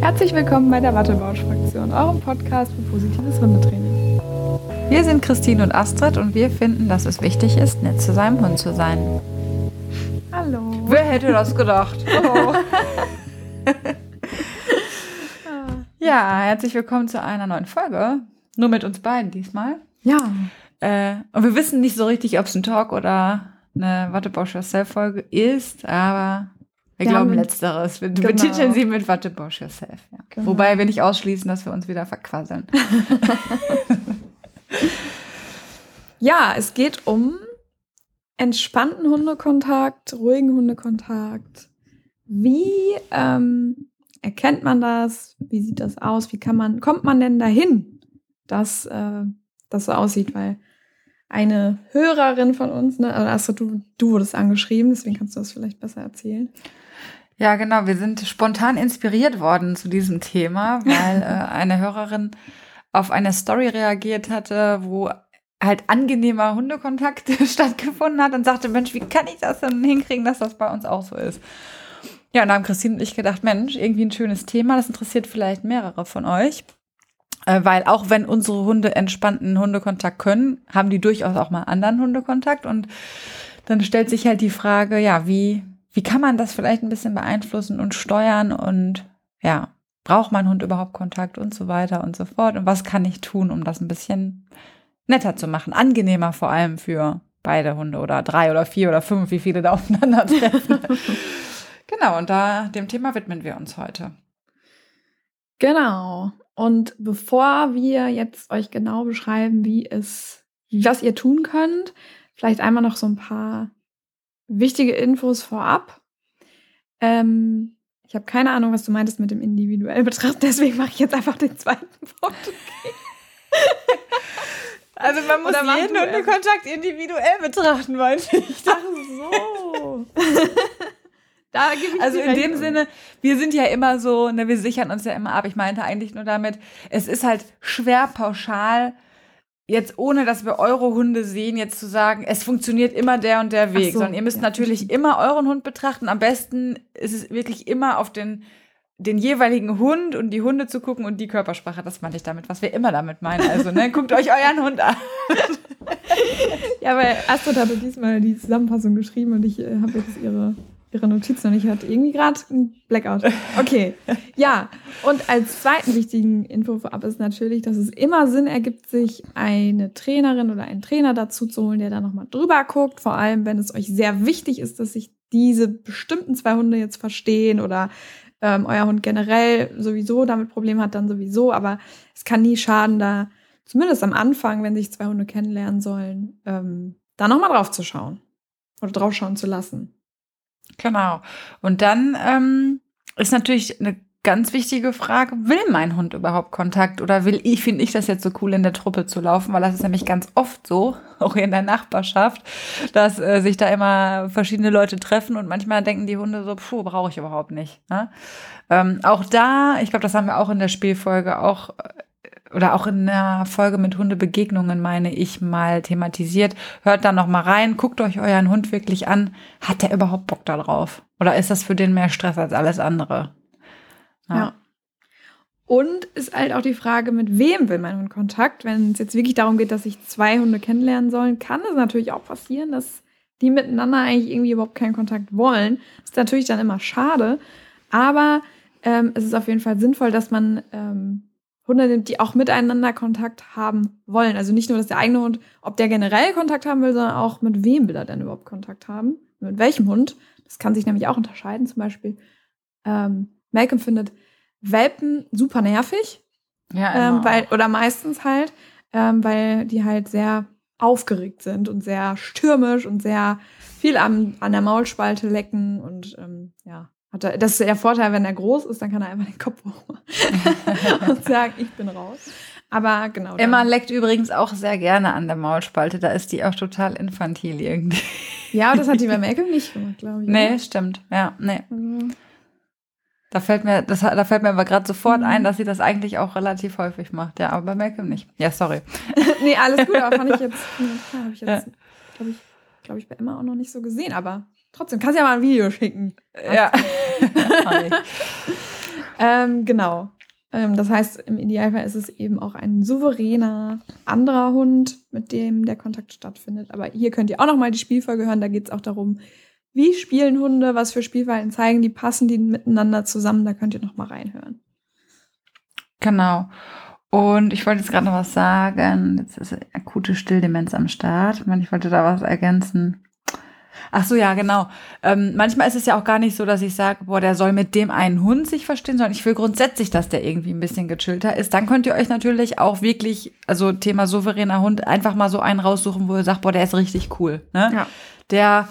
Herzlich willkommen bei der Wattebausch-Fraktion, eurem Podcast für positives Hundetraining. Wir sind Christine und Astrid und wir finden, dass es wichtig ist, nett zu seinem Hund zu sein. Hallo. Wer hätte das gedacht? Oh. ja, herzlich willkommen zu einer neuen Folge. Nur mit uns beiden diesmal. Ja. Äh, und wir wissen nicht so richtig, ob es ein Talk oder eine Wattebausch Yourself-Folge ist, aber wir, Wir glauben letzteres. Wir Genau. betiteln sie mit Wattebausch Yourself. Ja. Genau. Wobei wir nicht ausschließen, dass wir uns wieder verquasseln. Ja, es geht um entspannten Hundekontakt, ruhigen Hundekontakt. Wie ähm, erkennt man das? Wie sieht das aus? Wie kann man, kommt man denn dahin, dass äh, das so aussieht? Weil eine Hörerin von uns, ne, also du, du wurdest angeschrieben, deswegen kannst du das vielleicht besser erzählen. Ja, genau. Wir sind spontan inspiriert worden zu diesem Thema, weil äh, eine Hörerin auf eine Story reagiert hatte, wo halt angenehmer Hundekontakt stattgefunden hat und sagte, Mensch, wie kann ich das denn hinkriegen, dass das bei uns auch so ist? Ja, und da haben Christine und ich gedacht, Mensch, irgendwie ein schönes Thema, das interessiert vielleicht mehrere von euch. Äh, weil auch wenn unsere Hunde entspannten Hundekontakt können, haben die durchaus auch mal anderen Hundekontakt. Und dann stellt sich halt die Frage, ja, wie, wie kann man das vielleicht ein bisschen beeinflussen und steuern und ja, braucht mein Hund überhaupt Kontakt und so weiter und so fort? Und was kann ich tun, um das ein bisschen netter zu machen, angenehmer vor allem für beide Hunde oder drei oder vier oder fünf, wie viele da aufeinandertreffen. genau, und da dem Thema widmen wir uns heute. Genau. Und bevor wir jetzt euch genau beschreiben, wie es, was ihr tun könnt, vielleicht einmal noch so ein paar wichtige Infos vorab. Ähm, ich habe keine Ahnung, was du meintest mit dem individuell betrachten, deswegen mache ich jetzt einfach den zweiten Punkt. Also man muss jeden Hundekontakt individuell betrachten, meinte ich. Ach so. da gebe ich Also in dem Sinne, wir sind ja immer so, ne, wir sichern uns ja immer ab. Ich meinte eigentlich nur damit, es ist halt schwer pauschal, jetzt ohne dass wir eure Hunde sehen, jetzt zu sagen, es funktioniert immer der und der Weg. so, Sondern ihr müsst ja, natürlich immer euren Hund betrachten. Am besten ist es wirklich immer auf den den jeweiligen Hund und die Hunde zu gucken und die Körpersprache, das meinte ich damit, was wir immer damit meinen. Also, ne, guckt euch euren Hund an. Ja, weil Astrid hatte diesmal die Zusammenfassung geschrieben und ich äh, habe jetzt ihre, ihre Notizen und ich hatte irgendwie gerade einen Blackout. Okay, ja. Und als zweiten wichtigen Info vorab ist natürlich, dass es immer Sinn ergibt, sich eine Trainerin oder einen Trainer dazu zu holen, der da nochmal drüber guckt. Vor allem, wenn es euch sehr wichtig ist, dass sich diese bestimmten zwei Hunde jetzt verstehen oder ähm, euer Hund generell sowieso damit Probleme hat, dann sowieso. Aber es kann nie schaden, da zumindest am Anfang, wenn sich zwei Hunde kennenlernen sollen, ähm, da nochmal drauf zu schauen oder drauf schauen zu lassen. Genau. Und dann ähm, ist natürlich eine ganz wichtige Frage, will mein Hund überhaupt Kontakt oder will ich, finde ich das jetzt so cool, in der Truppe zu laufen, weil das ist nämlich ganz oft so, auch in der Nachbarschaft, dass äh, sich da immer verschiedene Leute treffen und manchmal denken die Hunde so, puh, brauche ich überhaupt nicht. Ne? Ähm, auch da, ich glaube, das haben wir auch in der Spielfolge auch äh, oder auch in einer Folge mit Hundebegegnungen, meine ich, mal thematisiert. Hört da noch mal rein, guckt euch euren Hund wirklich an. Hat der überhaupt Bock da drauf? Oder ist das für den mehr Stress als alles andere? Ja. Und ist halt auch die Frage, mit wem will mein Hund Kontakt? Wenn es jetzt wirklich darum geht, dass sich zwei Hunde kennenlernen sollen, kann es natürlich auch passieren, dass die miteinander eigentlich irgendwie überhaupt keinen Kontakt wollen. ist natürlich dann immer schade, aber ähm, es ist auf jeden Fall sinnvoll, dass man ähm, Hunde nimmt, die auch miteinander Kontakt haben wollen. Also nicht nur, dass der eigene Hund, ob der generell Kontakt haben will, sondern auch mit wem will er denn überhaupt Kontakt haben? Mit welchem Hund? Das kann sich nämlich auch unterscheiden. Zum Beispiel, ähm, Malcolm findet Welpen super nervig, Ja, ähm, weil, oder meistens halt, ähm, weil die halt sehr aufgeregt sind und sehr stürmisch und sehr viel am, an der Maulspalte lecken und ähm, ja. Hat er, das ist der Vorteil, wenn er groß ist, dann kann er einfach den Kopf hoch und sagen, ich bin raus. Aber genau. dann- Emma leckt übrigens auch sehr gerne an der Maulspalte. Da ist die auch total infantil irgendwie. Ja, das hat die bei Malcolm nicht gemacht, glaube ich. Nee, oder? stimmt. Ja, nee. Also, Da fällt mir, das, da fällt mir aber gerade sofort Mhm. ein, dass sie das eigentlich auch relativ häufig macht. Ja, aber bei Malcolm nicht. Ja, sorry. nee, alles gut, aber fand ich jetzt, ja, habe ich Ja. jetzt, glaube ich, glaube ich, bei Emma auch noch nicht so gesehen, aber trotzdem, kannst ja mal ein Video schicken. Ja. Ähm, genau. Ähm, das heißt, im Idealfall ist es eben auch ein souveräner anderer Hund, mit dem der Kontakt stattfindet. Aber hier könnt ihr auch nochmal die Spielfolge hören. Da geht es auch darum, wie spielen Hunde, was für Spielverhalten zeigen die, passen die miteinander zusammen. Da könnt ihr nochmal reinhören. Genau. Und ich wollte jetzt gerade noch was sagen. Jetzt ist akute Stilldemenz am Start. Ich wollte da was ergänzen. Ach so, ja, genau. Ähm, manchmal ist es ja auch gar nicht so, dass ich sage, boah, der soll mit dem einen Hund sich verstehen, sondern ich will grundsätzlich, dass der irgendwie ein bisschen gechillter ist. Dann könnt ihr euch natürlich auch wirklich, also Thema souveräner Hund, einfach mal so einen raussuchen, wo ihr sagt, boah, der ist richtig cool. Ne? Ja. Der,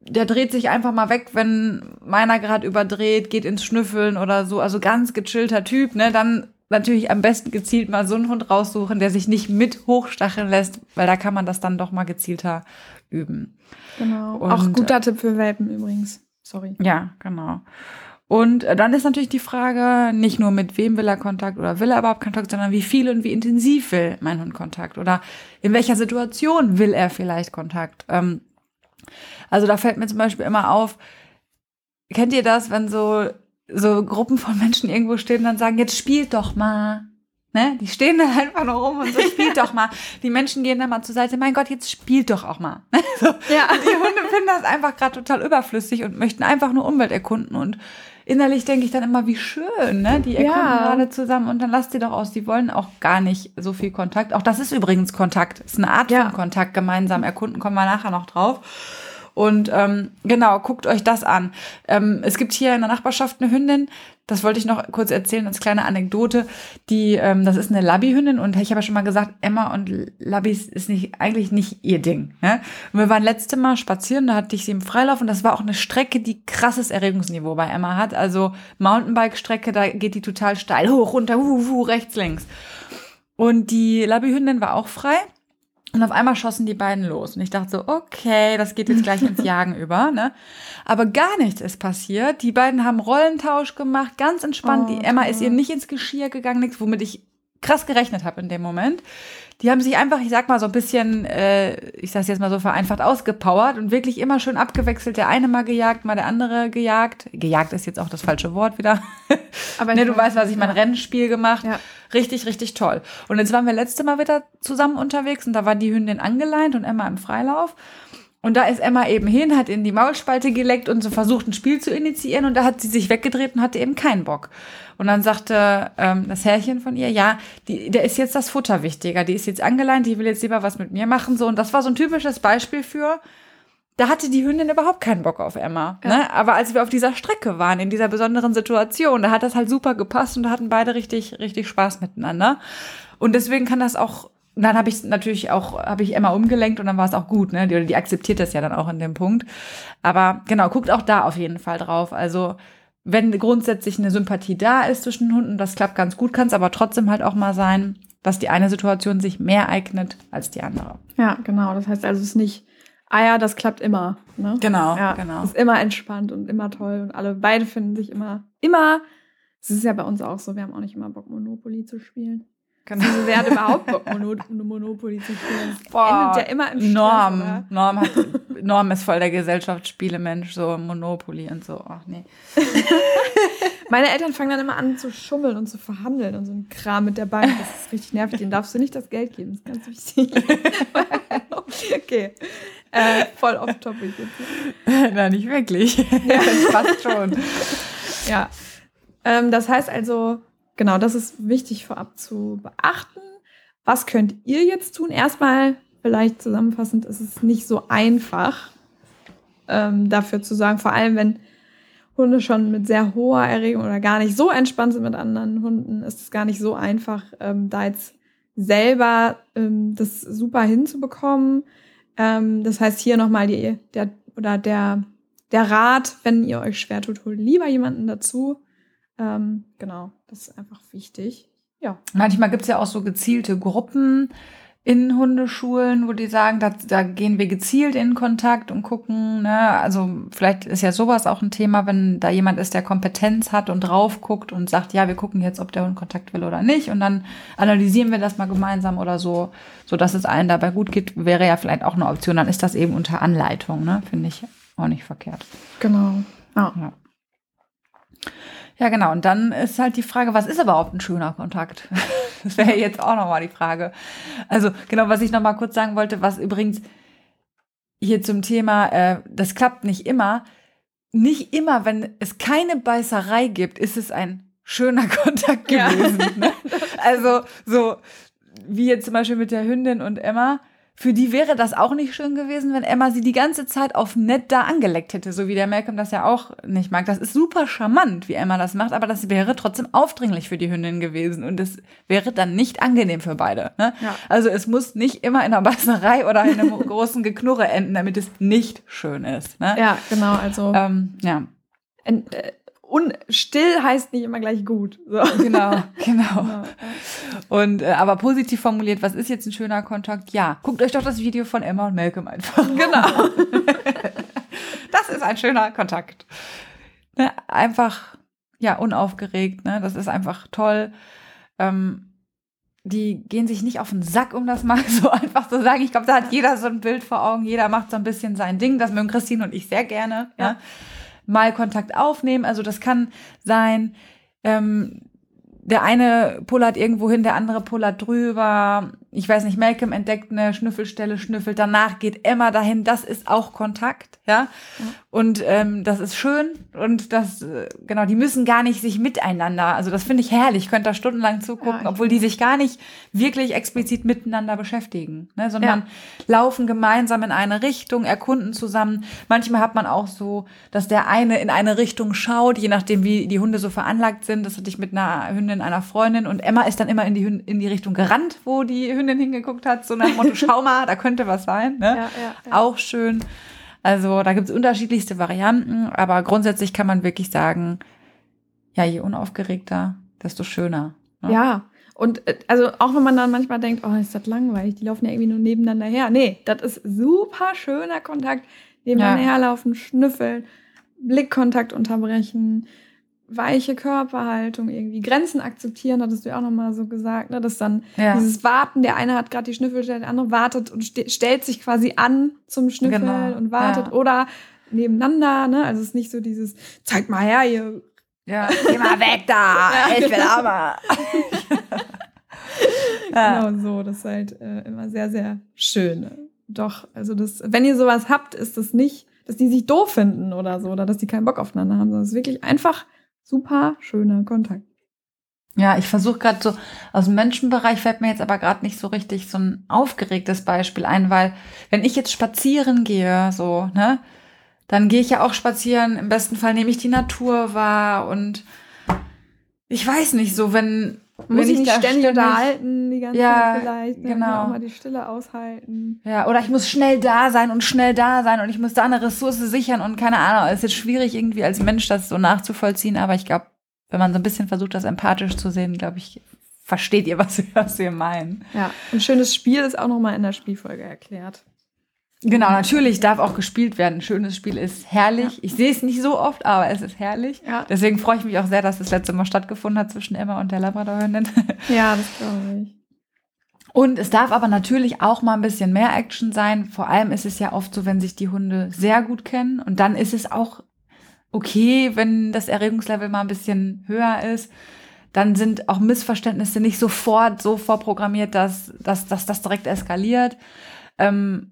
der dreht sich einfach mal weg, wenn meiner gerade überdreht, geht ins Schnüffeln oder so. Also ganz gechillter Typ, ne? Dann natürlich am besten gezielt mal so einen Hund raussuchen, der sich nicht mit hochstacheln lässt, weil da kann man das dann doch mal gezielter üben. Genau. Und, Auch guter äh, Tipp für Welpen übrigens. Sorry. Ja, genau. Und äh, dann ist natürlich die Frage, nicht nur mit wem will er Kontakt oder will er überhaupt Kontakt, sondern wie viel und wie intensiv will mein Hund Kontakt oder in welcher Situation will er vielleicht Kontakt. Ähm, also da fällt mir zum Beispiel immer auf, kennt ihr das, wenn so, so Gruppen von Menschen irgendwo stehen und dann sagen, jetzt spielt doch mal. Ne? Die stehen da einfach nur rum und so, spielt doch mal. Die Menschen gehen dann mal zur Seite, mein Gott, jetzt spielt doch auch mal. so. ja. Und die Hunde finden das einfach gerade total überflüssig und möchten einfach nur Umwelt erkunden. Und innerlich denke ich dann immer, wie schön, ne? Die erkunden ja. gerade zusammen und dann lasst die doch aus. Die wollen auch gar nicht so viel Kontakt. Auch das ist übrigens Kontakt. Ist eine Art ja. von Kontakt, gemeinsam erkunden, kommen wir nachher noch drauf. Und ähm, genau, guckt euch das an. Ähm, es gibt hier in der Nachbarschaft eine Hündin, das wollte ich noch kurz erzählen als kleine Anekdote. Die, ähm, das ist eine Labby-Hündin und ich habe ja schon mal gesagt, Emma und Labbys ist nicht, eigentlich nicht ihr Ding. Ne? Und wir waren letzte Mal spazieren, da hatte ich sie im Freilauf und das war auch eine Strecke, die krasses Erregungsniveau bei Emma hat. Also Mountainbike-Strecke, da geht die total steil, hoch, runter, hu, hu, rechts, links. Und die Labby-Hündin war auch frei. Und auf einmal schossen die beiden los. Und ich dachte so, okay, das geht jetzt gleich ins Jagen über. Ne? Aber gar nichts ist passiert. Die beiden haben Rollentausch gemacht, ganz entspannt. Oh, die Emma ist ihr nicht ins Geschirr gegangen, nichts, womit ich krass gerechnet habe in dem Moment. Die haben sich einfach, ich sag mal, so ein bisschen, äh, ich sag's jetzt mal so vereinfacht, ausgepowert und wirklich immer schön abgewechselt. Der eine mal gejagt, mal der andere gejagt. Gejagt ist jetzt auch das falsche Wort wieder. Aber ne, du weißt, was ich mein Rennspiel gemacht. Ja. Richtig, richtig toll. Und jetzt waren wir letzte Mal wieder zusammen unterwegs und da war die Hündin angeleint und Emma im Freilauf. Und da ist Emma eben hin, hat in die Maulspalte geleckt und so versucht, ein Spiel zu initiieren. Und da hat sie sich weggedreht und hatte eben keinen Bock. Und dann sagte ähm, das Herrchen von ihr, ja, die, der ist jetzt das Futter wichtiger. Die ist jetzt angeleint, die will jetzt lieber was mit mir machen. So. Und das war so ein typisches Beispiel für, da hatte die Hündin überhaupt keinen Bock auf Emma. Ja. Ne? Aber als wir auf dieser Strecke waren, in dieser besonderen Situation, da hat das halt super gepasst und da hatten beide richtig, richtig Spaß miteinander. Und deswegen kann das auch und dann habe ich natürlich auch, habe ich Emma umgelenkt und dann war es auch gut, ne? Die, die akzeptiert das ja dann auch in dem Punkt. Aber genau, guckt auch da auf jeden Fall drauf. Also wenn grundsätzlich eine Sympathie da ist zwischen den Hunden, das klappt ganz gut, kann es aber trotzdem halt auch mal sein, dass die eine Situation sich mehr eignet als die andere. Ja, genau. Das heißt also, es ist nicht, ah ja, das klappt immer. Ne? Genau, ja, genau. Es ist immer entspannt und immer toll und alle beide finden sich immer, immer, es ist ja bei uns auch so, wir haben auch nicht immer Bock, Monopoly zu spielen. Genau. Also wer hat überhaupt Monopoly zu spielen? Das Boah, endet ja immer im Stress, Norm. Oder? Norm, hat, Norm ist voll der Gesellschaftsspielemensch, so Monopoly und so. Ach nee. Meine Eltern fangen dann immer an zu schummeln und zu verhandeln und so ein Kram mit der Bank. Das ist richtig nervig. Den darfst du nicht das Geld geben. Das ist ganz wichtig. okay. Äh, voll off topic jetzt. Nein, nicht wirklich. Ja, fast schon. Ja. Ähm, das heißt also, genau, das ist wichtig vorab zu beachten. Was könnt ihr jetzt tun? Erstmal, vielleicht zusammenfassend, ist es nicht so einfach, ähm, dafür zu sagen, vor allem wenn Hunde schon mit sehr hoher Erregung oder gar nicht so entspannt sind mit anderen Hunden, ist es gar nicht so einfach, ähm, da jetzt selber ähm, das super hinzubekommen. Ähm, das heißt, hier nochmal der, oder der, der Rat, wenn ihr euch schwer tut, holt lieber jemanden dazu. Ähm, genau, das ist einfach wichtig. Ja. Manchmal gibt es ja auch so gezielte Gruppen in Hundeschulen, wo die sagen, da, da gehen wir gezielt in Kontakt und gucken, ne, also vielleicht ist ja sowas auch ein Thema, wenn da jemand ist, der Kompetenz hat und drauf guckt und sagt, ja, wir gucken jetzt, ob der Hund Kontakt will oder nicht und dann analysieren wir das mal gemeinsam oder so, so dass es allen dabei gut geht, wäre ja vielleicht auch eine Option, dann ist das eben unter Anleitung, ne, finde ich auch nicht verkehrt. Genau. Ah. Ja. Ja, genau. Und dann ist halt die Frage, was ist überhaupt ein schöner Kontakt? Das wäre jetzt auch nochmal die Frage. Also, genau, was ich nochmal kurz sagen wollte, was übrigens hier zum Thema, äh, das klappt nicht immer. Nicht immer, wenn es keine Beißerei gibt, ist es ein schöner Kontakt gewesen. Ja. Ne? Also, so wie jetzt zum Beispiel mit der Hündin und Emma für die wäre das auch nicht schön gewesen, wenn Emma sie die ganze Zeit auf nett da angeleckt hätte, so wie der Malcolm das ja auch nicht mag. Das ist super charmant, wie Emma das macht, aber das wäre trotzdem aufdringlich für die Hündin gewesen und es wäre dann nicht angenehm für beide. Ne? Ja. Also es muss nicht immer in einer Basserei oder in einem großen Geknurre enden, damit es nicht schön ist. Ne? Ja, genau. Also ähm, ja. Äh, und still heißt nicht immer gleich gut. So. Genau, genau. Und äh, aber positiv formuliert, was ist jetzt ein schöner Kontakt? Ja, guckt euch doch das Video von Emma und Malcolm einfach. Genau. das ist ein schöner Kontakt. Ne? Einfach, ja, unaufgeregt, ne? Das ist einfach toll. Ähm, die gehen sich nicht auf den Sack, um das mal so einfach zu sagen. Ich glaube, da hat jeder so ein Bild vor Augen, jeder macht so ein bisschen sein Ding. Das mögen Christine und ich sehr gerne. Ja. ja mal Kontakt aufnehmen. Also das kann sein, ähm, der eine pullert irgendwo hin, der andere pullert drüber. Ich weiß nicht, Malcolm entdeckt eine Schnüffelstelle, schnüffelt. Danach geht Emma dahin. Das ist auch Kontakt, ja. ja. Und ähm, das ist schön. Und das, äh, genau, die müssen gar nicht sich miteinander. Also das finde ich herrlich. Ich könnte da stundenlang zugucken, ja, obwohl die sich gar nicht wirklich explizit miteinander beschäftigen, ne? sondern ja. laufen gemeinsam in eine Richtung, erkunden zusammen. Manchmal hat man auch so, dass der eine in eine Richtung schaut, je nachdem, wie die Hunde so veranlagt sind. Das hatte ich mit einer Hündin einer Freundin und Emma ist dann immer in die, in die Richtung gerannt, wo die Hündin hingeguckt hat, so nach dem Motto, schau mal, da könnte was sein. Ne? Ja, ja, ja. Auch schön. Also da gibt es unterschiedlichste Varianten, aber grundsätzlich kann man wirklich sagen, ja, je unaufgeregter, desto schöner. Ne? Ja, und äh, also auch wenn man dann manchmal denkt, oh, ist das langweilig, die laufen ja irgendwie nur nebeneinander her. Nee, das ist super schöner Kontakt. Nebeneinander ja. herlaufen, schnüffeln, Blickkontakt unterbrechen, weiche Körperhaltung, irgendwie Grenzen akzeptieren, hattest du ja auch nochmal so gesagt, ne? dass dann ja. dieses Warten, der eine hat gerade die Schnüffelstelle, der andere wartet und st stellt sich quasi an zum Schnüffeln genau. und wartet ja. oder nebeneinander, ne? Also es ist nicht so dieses, zeig mal her, ihr. Ja, geh mal weg da, ja, ich will aber. genau so, das ist halt äh, immer sehr, sehr schön. Doch, also das, wenn ihr sowas habt, ist das nicht, dass die sich doof finden oder so, oder dass die keinen Bock aufeinander haben, sondern es ist wirklich einfach super schöner Kontakt. Ja, ich versuche gerade so, aus dem Menschenbereich fällt mir jetzt aber gerade nicht so richtig so ein aufgeregtes Beispiel ein, weil wenn ich jetzt spazieren gehe, so, ne, dann gehe ich ja auch spazieren, im besten Fall nehme ich die Natur wahr und ich weiß nicht, so wenn muss ich nicht ständig unterhalten, die ganze ja, Zeit vielleicht. Ne? Genau. Auch mal die Stille aushalten. Ja, oder ich muss schnell da sein und schnell da sein und ich muss da eine Ressource sichern und keine Ahnung. Es ist jetzt schwierig irgendwie als Mensch das so nachzuvollziehen, aber ich glaube, wenn man so ein bisschen versucht, das empathisch zu sehen, glaube ich, versteht ihr, was, was wir meinen. Ja, ein schönes Spiel ist auch nochmal in der Spielfolge erklärt. Genau, natürlich darf auch gespielt werden. Ein schönes Spiel ist herrlich. Ja. Ich sehe es nicht so oft, aber es ist herrlich. Ja. Deswegen freue ich mich auch sehr, dass das letzte Mal stattgefunden hat zwischen Emma und der Labradorhündin. Ja, das glaube ich. Und es darf aber natürlich auch mal ein bisschen mehr Action sein. Vor allem ist es ja oft so, wenn sich die Hunde sehr gut kennen. Und dann ist es auch okay, wenn das Erregungslevel mal ein bisschen höher ist. Dann sind auch Missverständnisse nicht sofort so vorprogrammiert, dass, dass, dass das direkt eskaliert. Ähm,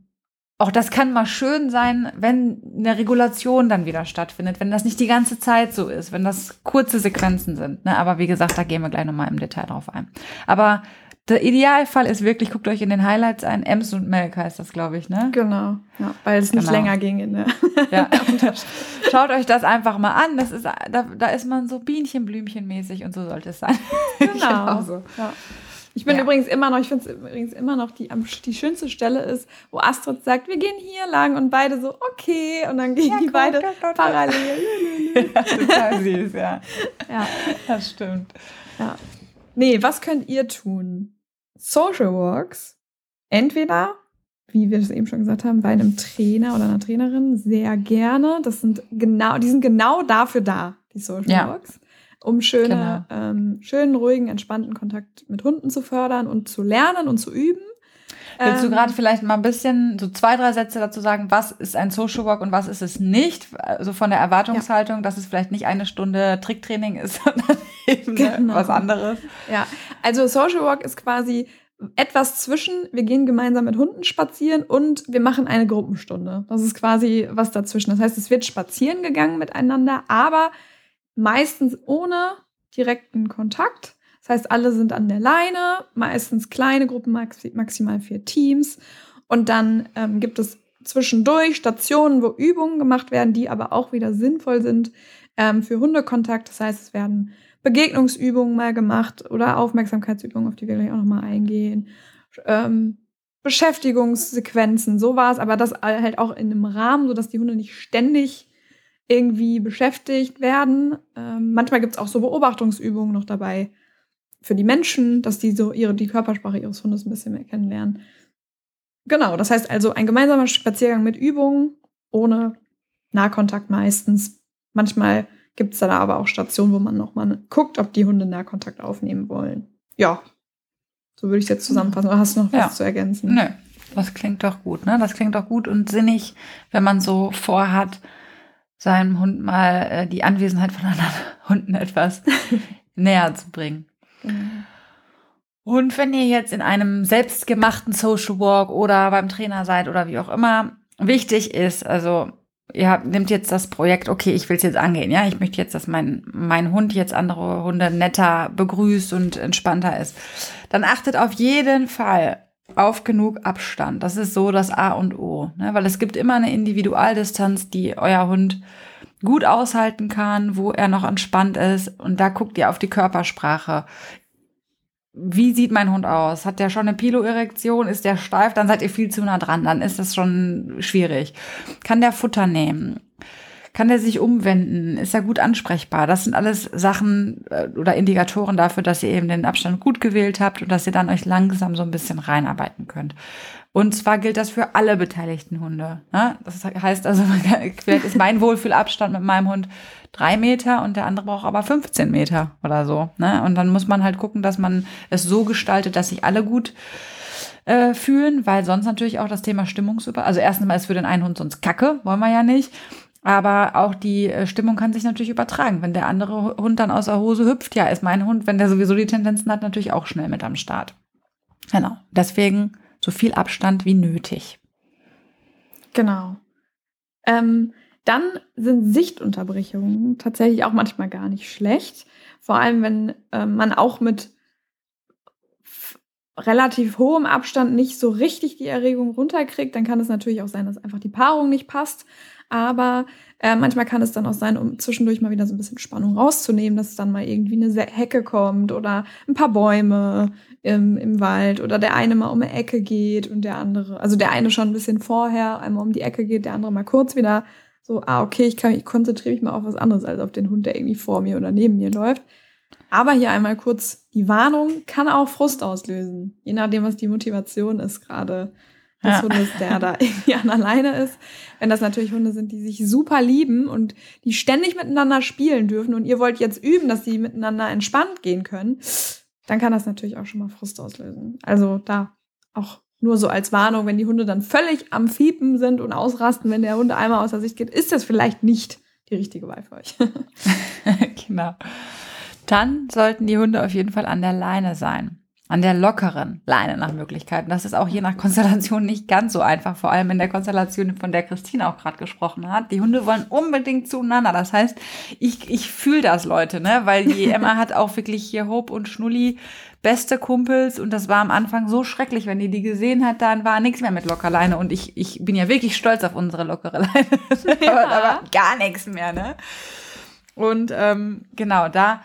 auch das kann mal schön sein, wenn eine Regulation dann wieder stattfindet, wenn das nicht die ganze Zeit so ist, wenn das kurze Sequenzen sind. Ne? Aber wie gesagt, da gehen wir gleich nochmal im Detail drauf ein. Aber der Idealfall ist wirklich, guckt euch in den Highlights ein, Ems und Melk heißt das, glaube ich, ne? Genau, ja, weil es nicht genau. länger ging in der. Ja. Schaut euch das einfach mal an. Das ist, da, da ist man so Bienchen-Blümchen-mäßig und so sollte es sein. Genau. genau so. Ja. Ich bin ja. übrigens immer noch, ich finde es übrigens immer noch die, die schönste Stelle ist, wo Astrid sagt, wir gehen hier lang und beide so, okay, und dann gehen ja, die gut, beide gut, gut, parallel. ja, total süß, ja. Ja, das stimmt. Ja. Nee, was könnt ihr tun? Social Walks, entweder, wie wir es eben schon gesagt haben, bei einem Trainer oder einer Trainerin, sehr gerne. Das sind genau, die sind genau dafür da, die Social Walks um schöne, genau. ähm, schönen, ruhigen, entspannten Kontakt mit Hunden zu fördern und zu lernen und zu üben. Willst du gerade vielleicht mal ein bisschen, so zwei, drei Sätze dazu sagen, was ist ein Social Walk und was ist es nicht? Also von der Erwartungshaltung, ja. dass es vielleicht nicht eine Stunde Tricktraining ist, sondern eben genau. was anderes. Ja, also Social Walk ist quasi etwas zwischen, wir gehen gemeinsam mit Hunden spazieren und wir machen eine Gruppenstunde. Das ist quasi was dazwischen. Das heißt, es wird spazieren gegangen miteinander, aber meistens ohne direkten Kontakt. Das heißt, alle sind an der Leine, meistens kleine Gruppen, maximal vier Teams. Und dann ähm, gibt es zwischendurch Stationen, wo Übungen gemacht werden, die aber auch wieder sinnvoll sind ähm, für Hundekontakt. Das heißt, es werden Begegnungsübungen mal gemacht oder Aufmerksamkeitsübungen, auf die wir gleich auch nochmal eingehen. Ähm, Beschäftigungssequenzen, sowas, aber das halt auch in einem Rahmen, sodass die Hunde nicht ständig irgendwie beschäftigt werden. Ähm, manchmal gibt es auch so Beobachtungsübungen noch dabei für die Menschen, dass die so ihre, die Körpersprache ihres Hundes ein bisschen mehr kennenlernen. Genau, das heißt also ein gemeinsamer Spaziergang mit Übungen, ohne Nahkontakt meistens. Manchmal gibt es da aber auch Stationen, wo man nochmal guckt, ob die Hunde Nahkontakt aufnehmen wollen. Ja, so würde ich es jetzt zusammenfassen. Oder hast du noch ja. was zu ergänzen? Nö, das klingt doch gut, ne? Das klingt doch gut und sinnig, wenn man so vorhat, seinem Hund mal äh, die Anwesenheit von anderen Hunden etwas näher zu bringen. Genau. Und wenn ihr jetzt in einem selbstgemachten Social Walk oder beim Trainer seid oder wie auch immer, wichtig ist, also ihr habt, nimmt jetzt das Projekt, okay, ich will es jetzt angehen, ja, ich möchte jetzt, dass mein, mein Hund jetzt andere Hunde netter begrüßt und entspannter ist, dann achtet auf jeden Fall auf genug Abstand. Das ist so das A und O, ne? weil es gibt immer eine Individualdistanz, die euer Hund gut aushalten kann, wo er noch entspannt ist und da guckt ihr auf die Körpersprache wie sieht mein Hund aus? Hat der schon eine Piloerektion? Ist der steif? Dann seid ihr viel zu nah dran. Dann ist das schon schwierig. Kann der Futter nehmen? Kann der sich umwenden? Ist er gut ansprechbar? Das sind alles Sachen äh, oder Indikatoren dafür, dass ihr eben den Abstand gut gewählt habt und dass ihr dann euch langsam so ein bisschen reinarbeiten könnt. Und zwar gilt das für alle beteiligten Hunde. Ne? Das heißt also, vielleicht ist mein Wohlfühlabstand mit meinem Hund drei Meter und der andere braucht aber 15 Meter oder so. Ne? Und dann muss man halt gucken, dass man es so gestaltet, dass sich alle gut äh, fühlen, weil sonst natürlich auch das Thema Stimmungsüber, also erstens mal ist für den einen Hund sonst Kacke, wollen wir ja nicht. Aber auch die äh, Stimmung kann sich natürlich übertragen. Wenn der andere Hund dann aus der Hose hüpft, ja, ist mein Hund, wenn der sowieso die Tendenzen hat, natürlich auch schnell mit am Start. Genau. Deswegen so viel Abstand wie nötig. Genau. Ähm, dann sind Sichtunterbrechungen tatsächlich auch manchmal gar nicht schlecht. Vor allem, wenn äh, man auch mit relativ hohem Abstand nicht so richtig die Erregung runterkriegt, dann kann es natürlich auch sein, dass einfach die Paarung nicht passt. Aber äh, manchmal kann es dann auch sein, um zwischendurch mal wieder so ein bisschen Spannung rauszunehmen, dass dann mal irgendwie eine Hecke kommt oder ein paar Bäume im, im Wald oder der eine mal um eine Ecke geht und der andere, also der eine schon ein bisschen vorher einmal um die Ecke geht, der andere mal kurz wieder so, ah, okay, ich, kann, ich konzentriere mich mal auf was anderes als auf den Hund, der irgendwie vor mir oder neben mir läuft. Aber hier einmal kurz die Warnung kann auch Frust auslösen, je nachdem, was die Motivation ist gerade des ja. Hundes, der da irgendwie an alleine ist. Wenn das natürlich Hunde sind, die sich super lieben und die ständig miteinander spielen dürfen und ihr wollt jetzt üben, dass sie miteinander entspannt gehen können, dann kann das natürlich auch schon mal Frust auslösen. Also da auch nur so als Warnung, wenn die Hunde dann völlig am Fiepen sind und ausrasten, wenn der Hund einmal aus der Sicht geht, ist das vielleicht nicht die richtige Wahl für euch. genau. Dann sollten die Hunde auf jeden Fall an der Leine sein an der lockeren Leine nach Möglichkeiten. Das ist auch je nach Konstellation nicht ganz so einfach, vor allem in der Konstellation, von der Christine auch gerade gesprochen hat. Die Hunde wollen unbedingt zueinander. Das heißt, ich, ich fühle das, Leute, ne? Weil die Emma hat auch wirklich hier Hope und Schnulli beste Kumpels und das war am Anfang so schrecklich, wenn die die gesehen hat, dann war nichts mehr mit Lockerleine und ich, ich bin ja wirklich stolz auf unsere lockere Leine. Ja. aber, aber gar nichts mehr, ne? Und ähm, genau, da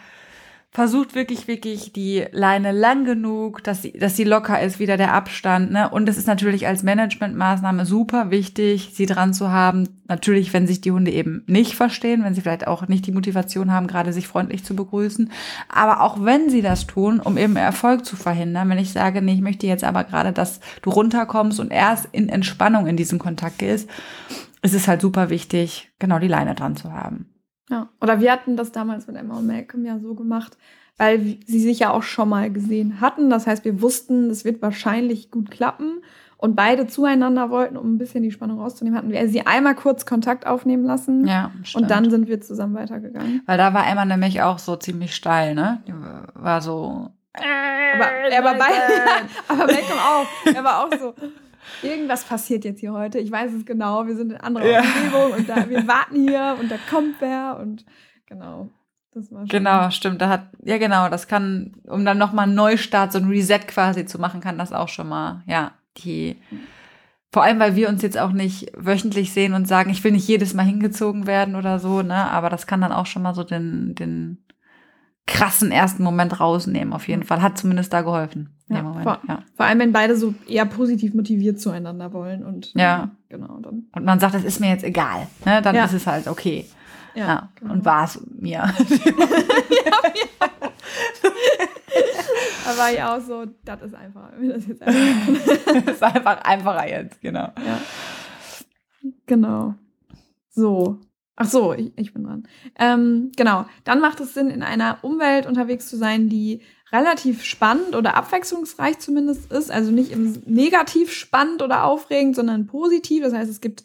versucht wirklich, wirklich die Leine lang genug, dass sie, dass sie locker ist, wieder der Abstand. Ne? Und es ist natürlich als Managementmaßnahme super wichtig, sie dran zu haben. Natürlich, wenn sich die Hunde eben nicht verstehen, wenn sie vielleicht auch nicht die Motivation haben, gerade sich freundlich zu begrüßen. Aber auch wenn sie das tun, um eben Erfolg zu verhindern, wenn ich sage, nee, ich möchte jetzt aber gerade, dass du runterkommst und erst in Entspannung in diesen Kontakt gehst, ist es halt super wichtig, genau die Leine dran zu haben. Ja, oder wir hatten das damals mit Emma und Malcolm ja so gemacht, weil sie sich ja auch schon mal gesehen hatten. Das heißt, wir wussten, es wird wahrscheinlich gut klappen und beide zueinander wollten, um ein bisschen die Spannung rauszunehmen, hatten wir sie einmal kurz Kontakt aufnehmen lassen. Ja, stimmt. Und dann sind wir zusammen weitergegangen. Weil da war Emma nämlich auch so ziemlich steil, ne? Die war so. Aber er war bei, aber Malcolm auch. Er war auch so. Irgendwas passiert jetzt hier heute. Ich weiß es genau. Wir sind in anderer Ja. Umgebung und da, wir warten hier und da kommt wer und genau. Das war schon. Genau, stimmt. Da hat, ja genau, das kann, um dann nochmal einen Neustart, so ein Reset quasi zu machen, kann das auch schon mal, ja, die, vor allem, weil wir uns jetzt auch nicht wöchentlich sehen und sagen, ich will nicht jedes Mal hingezogen werden oder so, ne, aber das kann dann auch schon mal so den, den krassen ersten Moment rausnehmen, auf jeden Fall. Hat zumindest da geholfen. Ja, Moment, vor- ja. Vor allem, wenn beide so eher positiv motiviert zueinander wollen und Ja. genau dann. Und man sagt, das ist mir jetzt egal, ne, dann Ja. ist es halt okay. Ja, genau. und war es mir. Da war ich auch so, das ist einfach. wenn wir Das jetzt einfach ist einfach einfacher jetzt, genau. Genau. So. Ach so, ich, ich bin dran. Ähm, genau. Dann macht es Sinn, in einer Umwelt unterwegs zu sein, die relativ spannend oder abwechslungsreich zumindest ist. Also nicht im negativ spannend oder aufregend, sondern positiv. Das heißt, es gibt,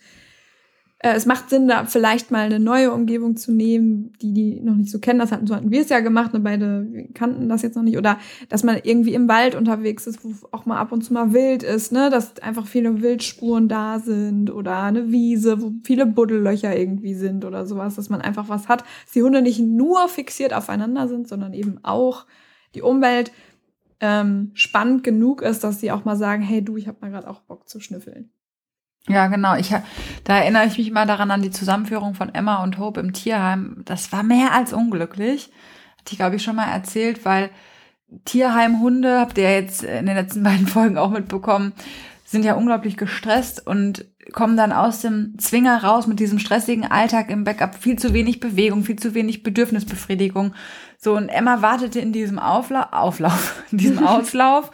äh, es macht Sinn, da vielleicht mal eine neue Umgebung zu nehmen, die die noch nicht so kennen. Das hatten, so hatten wir es ja gemacht, und beide kannten das jetzt noch nicht. Oder dass man irgendwie im Wald unterwegs ist, wo auch mal ab und zu mal wild ist, ne, dass einfach viele Wildspuren da sind oder eine Wiese, wo viele Buddellöcher irgendwie sind oder sowas, dass man einfach was hat, dass die Hunde nicht nur fixiert aufeinander sind, sondern eben auch die Umwelt ähm, spannend genug ist, dass sie auch mal sagen, hey du, ich habe mal gerade auch Bock zu schnüffeln. Ja, genau. Ich, da erinnere ich mich mal daran an die Zusammenführung von Emma und Hope im Tierheim. Das war mehr als unglücklich. Hatte ich, glaube ich, schon mal erzählt, weil Tierheimhunde, habt ihr ja jetzt in den letzten beiden Folgen auch mitbekommen, sind ja unglaublich gestresst und kommen dann aus dem Zwinger raus mit diesem stressigen Alltag im Backup. Viel zu wenig Bewegung, viel zu wenig Bedürfnisbefriedigung. So, und Emma wartete in diesem Aufla Auflauf, in diesem Auslauf.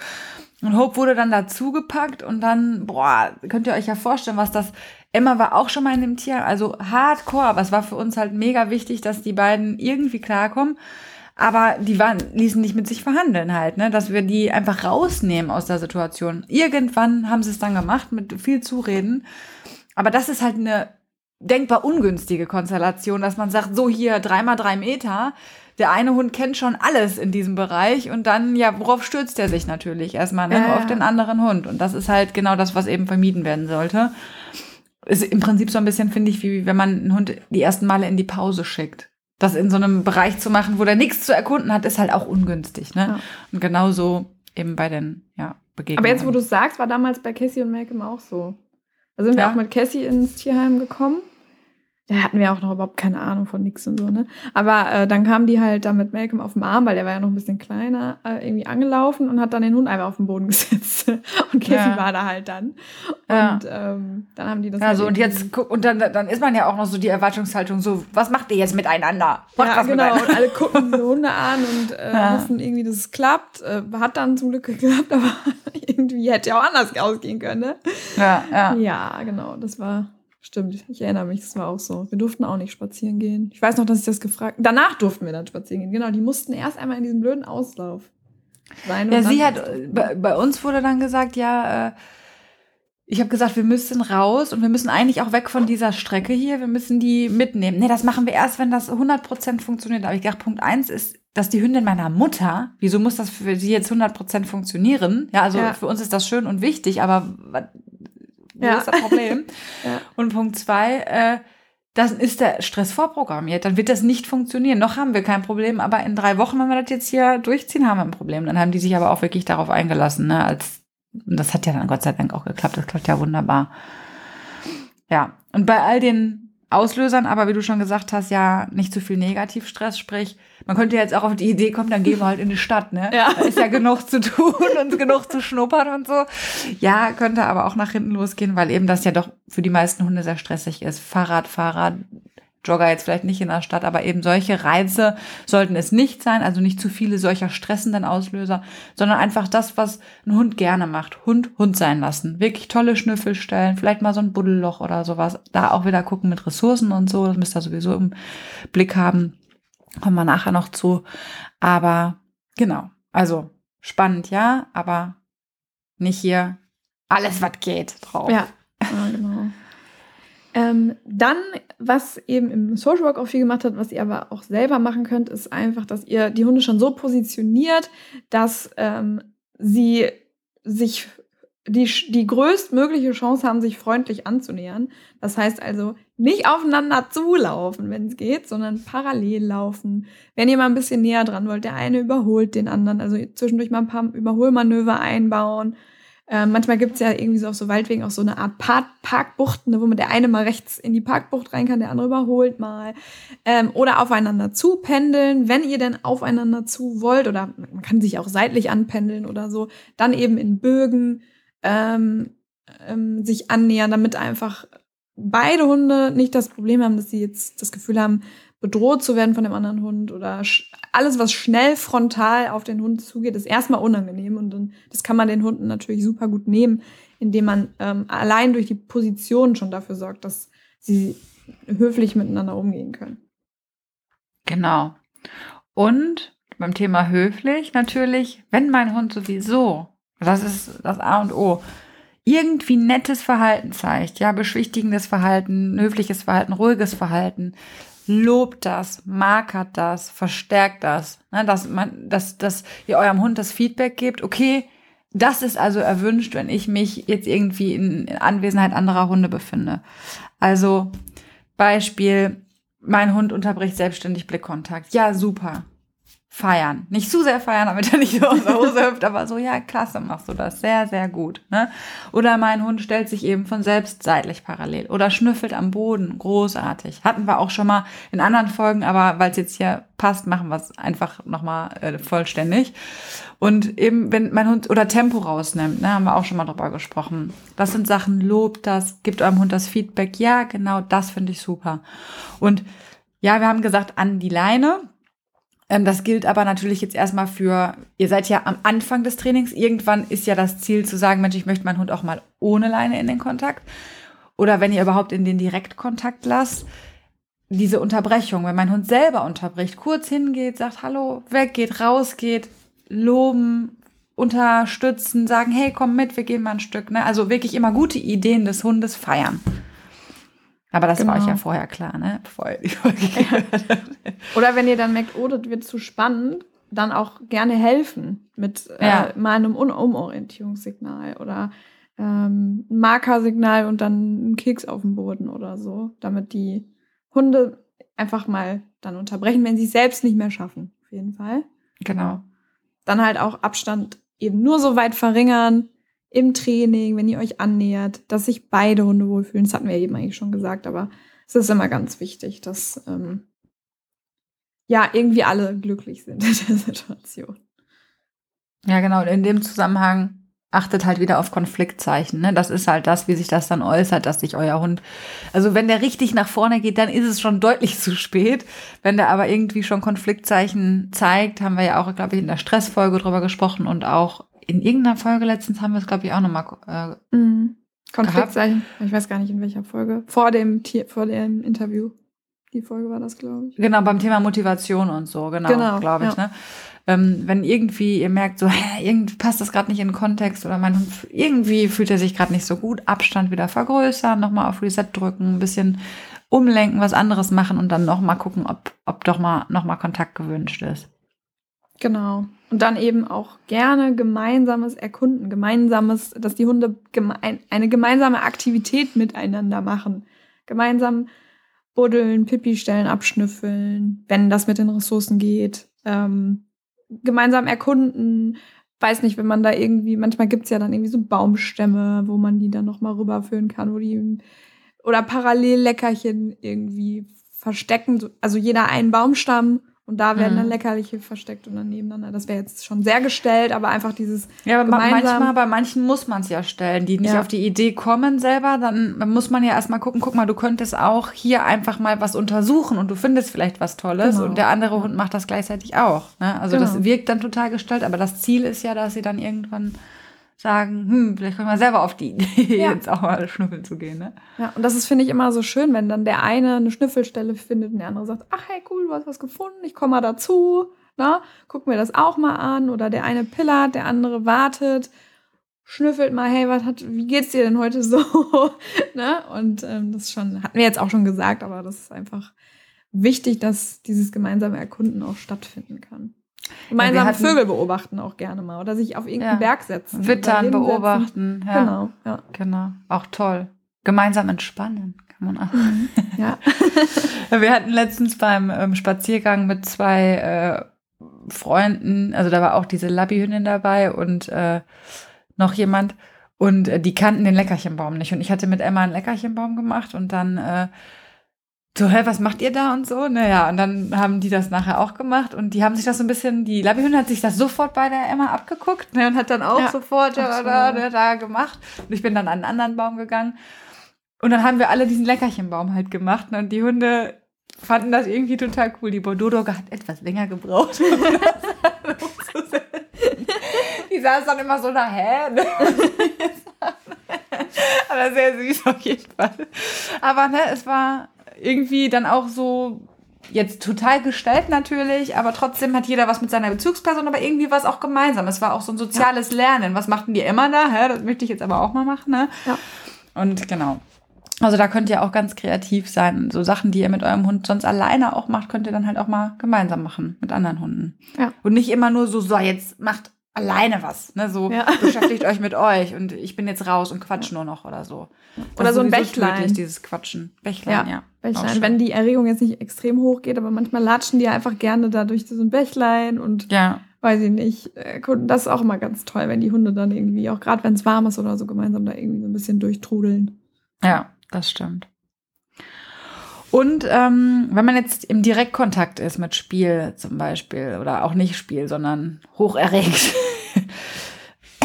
Und Hope wurde dann dazugepackt und dann, boah, könnt ihr euch ja vorstellen, was das. Emma war auch schon mal in dem Tier, also hardcore, aber es war für uns halt mega wichtig, dass die beiden irgendwie klarkommen. Aber die waren, ließen nicht mit sich verhandeln halt, ne, dass wir die einfach rausnehmen aus der Situation. Irgendwann haben sie es dann gemacht mit viel Zureden. Aber das ist halt eine denkbar ungünstige Konstellation, dass man sagt, so hier dreimal drei Meter. Der eine Hund kennt schon alles in diesem Bereich und dann, ja, worauf stürzt er sich natürlich? Erstmal ne, Ja, auf den anderen Hund. Und das ist halt genau das, was eben vermieden werden sollte. Ist im Prinzip so ein bisschen, finde ich, wie wenn man einen Hund die ersten Male in die Pause schickt. Das in so einem Bereich zu machen, wo der nichts zu erkunden hat, ist halt auch ungünstig. Ne? Ja. Und genauso eben bei den ja, Begegnungen. Aber jetzt, wo du es sagst, war damals bei Cassie und Malcolm auch so. Da sind wir Ja. auch mit Cassie ins Tierheim gekommen. Da hatten wir auch noch überhaupt keine Ahnung von nix und so, ne? Aber äh, dann kam die halt da mit Malcolm auf dem Arm, weil der war ja noch ein bisschen kleiner, äh, irgendwie angelaufen und hat dann den Hund einfach auf den Boden gesetzt. Und Cassie Ja. war da halt dann. Ja. Und ähm, dann haben die das Ja, halt und jetzt guck, und dann, dann ist man ja auch noch so die Erwartungshaltung so, was macht ihr jetzt miteinander? Macht Ja, genau. miteinander. Und alle gucken die Hunde an und äh, Ja. hoffen irgendwie, dass es klappt. Äh, hat dann zum Glück geklappt, aber irgendwie hätte ja auch anders ausgehen können, ne? Ja, ja. Ja, genau, das war, stimmt, ich erinnere mich, das war auch so. Wir durften auch nicht spazieren gehen. Ich weiß noch, dass ich das gefragt Danach durften wir dann spazieren gehen, genau. Die mussten erst einmal in diesem blöden Auslauf sein. Ja, sie hat, äh, bei, bei uns wurde dann gesagt, ja, äh, ich habe gesagt, wir müssen raus und wir müssen eigentlich auch weg von dieser Strecke hier, wir müssen die mitnehmen. Nee, das machen wir erst, wenn das 100% funktioniert. Aber ich dachte, Punkt eins ist, dass die Hündin meiner Mutter, wieso muss das für sie jetzt 100% funktionieren? Ja, also Ja. für uns ist das schön und wichtig, aber wo Ja. ist das Problem? Ja. Und Punkt zwei, äh, dann ist der Stress vorprogrammiert. Dann wird das nicht funktionieren. Noch haben wir kein Problem, aber in drei Wochen, wenn wir das jetzt hier durchziehen, haben wir ein Problem. Dann haben die sich aber auch wirklich darauf eingelassen, ne? Als und das hat ja dann Gott sei Dank auch geklappt. Das klappt ja wunderbar. Ja. Und bei all den Auslösern, aber wie du schon gesagt hast, ja, nicht zu viel Negativstress. Sprich, man könnte jetzt auch auf die Idee kommen, dann gehen wir halt in die Stadt, ne? Ja. Da ist ja genug zu tun und genug zu schnuppern und so. Ja, könnte aber auch nach hinten losgehen, weil eben das ja doch für die meisten Hunde sehr stressig ist. Fahrrad, Fahrrad, Jogger jetzt vielleicht nicht in der Stadt, aber eben solche Reize sollten es nicht sein, also nicht zu viele solcher stressenden Auslöser, sondern einfach das, was ein Hund gerne macht. Hund, Hund sein lassen. Wirklich tolle Schnüffelstellen, vielleicht mal so ein Buddelloch oder sowas. Da auch wieder gucken mit Ressourcen und so, das müsst ihr sowieso im Blick haben. Kommen wir nachher noch zu. Aber Genau. Also spannend, ja, aber nicht hier alles, was geht, drauf. Ja, genau. Ähm, dann, was eben im Social Work auch viel gemacht hat, was ihr aber auch selber machen könnt, ist einfach, dass ihr die Hunde schon so positioniert, dass ähm, sie sich die, die größtmögliche Chance haben, sich freundlich anzunähern. Das heißt also, nicht aufeinander zulaufen, wenn es geht, sondern parallel laufen. Wenn ihr mal ein bisschen näher dran wollt, der eine überholt den anderen, also zwischendurch mal ein paar Überholmanöver einbauen. Ähm, manchmal gibt's ja irgendwie so auf so Waldwegen auch so eine Art Park Parkbuchten, ne, wo man der eine mal rechts in die Parkbucht rein kann, der andere überholt mal. Ähm, oder aufeinander zu pendeln, wenn ihr denn aufeinander zu wollt, oder man kann sich auch seitlich anpendeln oder so, dann eben in Bögen ähm, ähm, sich annähern, damit einfach beide Hunde nicht das Problem haben, dass sie jetzt das Gefühl haben, bedroht zu werden von dem anderen Hund oder alles, was schnell frontal auf den Hund zugeht, ist erstmal unangenehm und dann, das kann man den Hunden natürlich super gut nehmen, indem man ähm, allein durch die Position schon dafür sorgt, dass sie höflich miteinander umgehen können. Genau. Und beim Thema höflich natürlich, wenn mein Hund sowieso, das ist das A und O, irgendwie nettes Verhalten zeigt, ja, beschwichtigendes Verhalten, höfliches Verhalten, ruhiges Verhalten, lobt das, markert das, verstärkt das, ne, dass man, dass, dass ihr eurem Hund das Feedback gebt, okay, das ist also erwünscht, wenn ich mich jetzt irgendwie in Anwesenheit anderer Hunde befinde. Also Beispiel, mein Hund unterbricht selbstständig Blickkontakt. Ja, super feiern. Nicht zu sehr feiern, damit er nicht so aus der Hose hüpft, aber so, ja, klasse, machst du das. Sehr, sehr gut. Ne? Oder mein Hund stellt sich eben von selbst seitlich parallel oder schnüffelt am Boden. Großartig. Hatten wir auch schon mal in anderen Folgen, aber weil es jetzt hier passt, machen wir es einfach nochmal äh, vollständig. Und eben, wenn mein Hund oder Tempo rausnimmt, ne, haben wir auch schon mal drüber gesprochen. Das sind Sachen, lobt das, gibt eurem Hund das Feedback. Ja, genau, das finde ich super. Und ja, wir haben gesagt, an die Leine das gilt aber natürlich jetzt erstmal für, ihr seid ja am Anfang des Trainings. Irgendwann ist ja das Ziel zu sagen, Mensch, ich möchte meinen Hund auch mal ohne Leine in den Kontakt. Oder wenn ihr überhaupt in den Direktkontakt lasst, diese Unterbrechung, wenn mein Hund selber unterbricht, kurz hingeht, sagt Hallo, weggeht, rausgeht, loben, unterstützen, sagen, hey, komm mit, wir gehen mal ein Stück. Ne? Also wirklich immer gute Ideen des Hundes feiern. Aber das genau. war euch ja genau. vorher klar, ne? Bevor ihr die Folge Oder wenn ihr dann merkt, oh, das wird zu spannend, dann auch gerne helfen mit äh, ja. äh, mal einem um Umorientierungssignal oder ähm, ein Markersignal und dann ein Keks auf dem Boden oder so, damit die Hunde einfach mal dann unterbrechen, wenn sie es selbst nicht mehr schaffen. Auf jeden Fall. Genau. Dann halt auch Abstand eben nur so weit verringern, im Training, wenn ihr euch annähert, dass sich beide Hunde wohlfühlen. Das hatten wir eben eigentlich schon gesagt, aber es ist immer ganz wichtig, dass ähm, ja irgendwie alle glücklich sind in der Situation. Ja, genau. Und in dem Zusammenhang achtet halt wieder auf Konfliktzeichen. Ne? Das ist halt das, wie sich das dann äußert, dass sich euer Hund. Also wenn der richtig nach vorne geht, dann ist es schon deutlich zu spät. Wenn der aber irgendwie schon Konfliktzeichen zeigt, haben wir ja auch, glaube ich, in der Stressfolge drüber gesprochen und auch in irgendeiner Folge letztens haben wir es, glaube ich, auch nochmal. Äh, mhm. Konfliktzeichen. Ich weiß gar nicht in welcher Folge. Vor dem, vor dem Interview. Die Folge war das, glaube ich. Genau, beim Thema Motivation und so, genau, genau glaube ich. Ja. Ne? Ähm, wenn irgendwie ihr merkt, so, hä, irgendwie passt das gerade nicht in den Kontext oder man irgendwie fühlt er sich gerade nicht so gut, Abstand wieder vergrößern, nochmal auf Reset drücken, ein bisschen umlenken, was anderes machen und dann nochmal gucken, ob, ob doch mal nochmal Kontakt gewünscht ist. Genau. Und dann eben auch gerne gemeinsames Erkunden, gemeinsames, dass die Hunde gemein, eine gemeinsame Aktivität miteinander machen. Gemeinsam buddeln, Pipi-Stellen abschnüffeln, wenn das mit den Ressourcen geht. Ähm, gemeinsam erkunden. Weiß nicht, wenn man da irgendwie, manchmal gibt's ja dann irgendwie so Baumstämme, wo man die dann nochmal rüberführen kann, wo die oder parallel Leckerchen irgendwie verstecken. Also jeder einen Baumstamm und da werden dann mhm. Leckerliche versteckt und dann nebeneinander. Das wäre jetzt schon sehr gestellt, aber einfach dieses. Ja, aber manchmal, bei manchen muss man es ja stellen, die nicht ja. auf die Idee kommen selber. Dann muss man ja erstmal gucken, guck mal, du könntest auch hier einfach mal was untersuchen und du findest vielleicht was Tolles genau. und der andere Hund macht das gleichzeitig auch. Ne? Also genau. das wirkt dann total gestellt, aber das Ziel ist ja, dass sie dann irgendwann sagen, hm, vielleicht können wir selber auf die Idee, ja. jetzt auch mal schnüffeln zu gehen. Ne? Ja, und das ist, finde ich, immer so schön, wenn dann der eine eine Schnüffelstelle findet und der andere sagt, ach hey, cool, du hast was gefunden, ich komme mal dazu. ne? guck mir das auch mal an. Oder der eine pillert, der andere wartet, schnüffelt mal, hey, was hat, wie geht's dir denn heute so? ne? Und ähm, das schon, hatten wir jetzt auch schon gesagt, aber das ist einfach wichtig, dass dieses gemeinsame Erkunden auch stattfinden kann. Gemeinsam ja, Vögel beobachten auch gerne mal oder sich auf irgendeinen ja. Berg setzen. Wittern beobachten. Ja. Genau, ja. Genau. Auch toll. Gemeinsam entspannen kann man auch. Mhm. Ja. Wir hatten letztens beim ähm, Spaziergang mit zwei äh, Freunden, also da war auch diese Labbyhündin dabei und äh, noch jemand. Und äh, die kannten den Leckerchenbaum nicht. Und ich hatte mit Emma einen Leckerchenbaum gemacht und dann äh, so, hä, was macht ihr da und so? Naja, und dann haben die das nachher auch gemacht und die haben sich das so ein bisschen, die Labbyhündin hat sich das sofort bei der Emma abgeguckt ne, und hat dann auch ja. sofort ja, da, da, da gemacht. Und ich bin dann an einen anderen Baum gegangen. Und dann haben wir alle diesen Leckerchenbaum halt gemacht ne, und die Hunde fanden das irgendwie total cool. Die Bordeaux hat etwas länger gebraucht. die saß dann immer so da, hä? Aber sehr süß auf jeden Fall. Aber ne, es war irgendwie dann auch so jetzt total gestellt natürlich, aber trotzdem hat jeder was mit seiner Bezugsperson, aber irgendwie war es auch gemeinsam. Es war auch so ein soziales ja. Lernen. Was machten die immer da? Hä? Das möchte ich jetzt aber auch mal machen. Ne? Ja. Und genau. Also da könnt ihr auch ganz kreativ sein. So Sachen, die ihr mit eurem Hund sonst alleine auch macht, könnt ihr dann halt auch mal gemeinsam machen mit anderen Hunden. Ja. Und nicht immer nur so, so jetzt macht alleine was. Ne? So ja. beschäftigt euch mit euch und ich bin jetzt raus und quatsch nur noch oder so. Das oder so ein Bächlein. Tödlich, dieses Quatschen. Bächlein, ja. ja. Bächlein. Wenn die Erregung jetzt nicht extrem hoch geht, aber manchmal latschen die einfach gerne da durch so ein Bächlein und ja. weiß ich nicht. Äh, das ist auch immer ganz toll, wenn die Hunde dann irgendwie, auch gerade wenn es warm ist oder so, gemeinsam da irgendwie so ein bisschen durchtrudeln. Ja, das stimmt. Und ähm, wenn man jetzt im Direktkontakt ist mit Spiel zum Beispiel oder auch nicht Spiel, sondern hocherregt,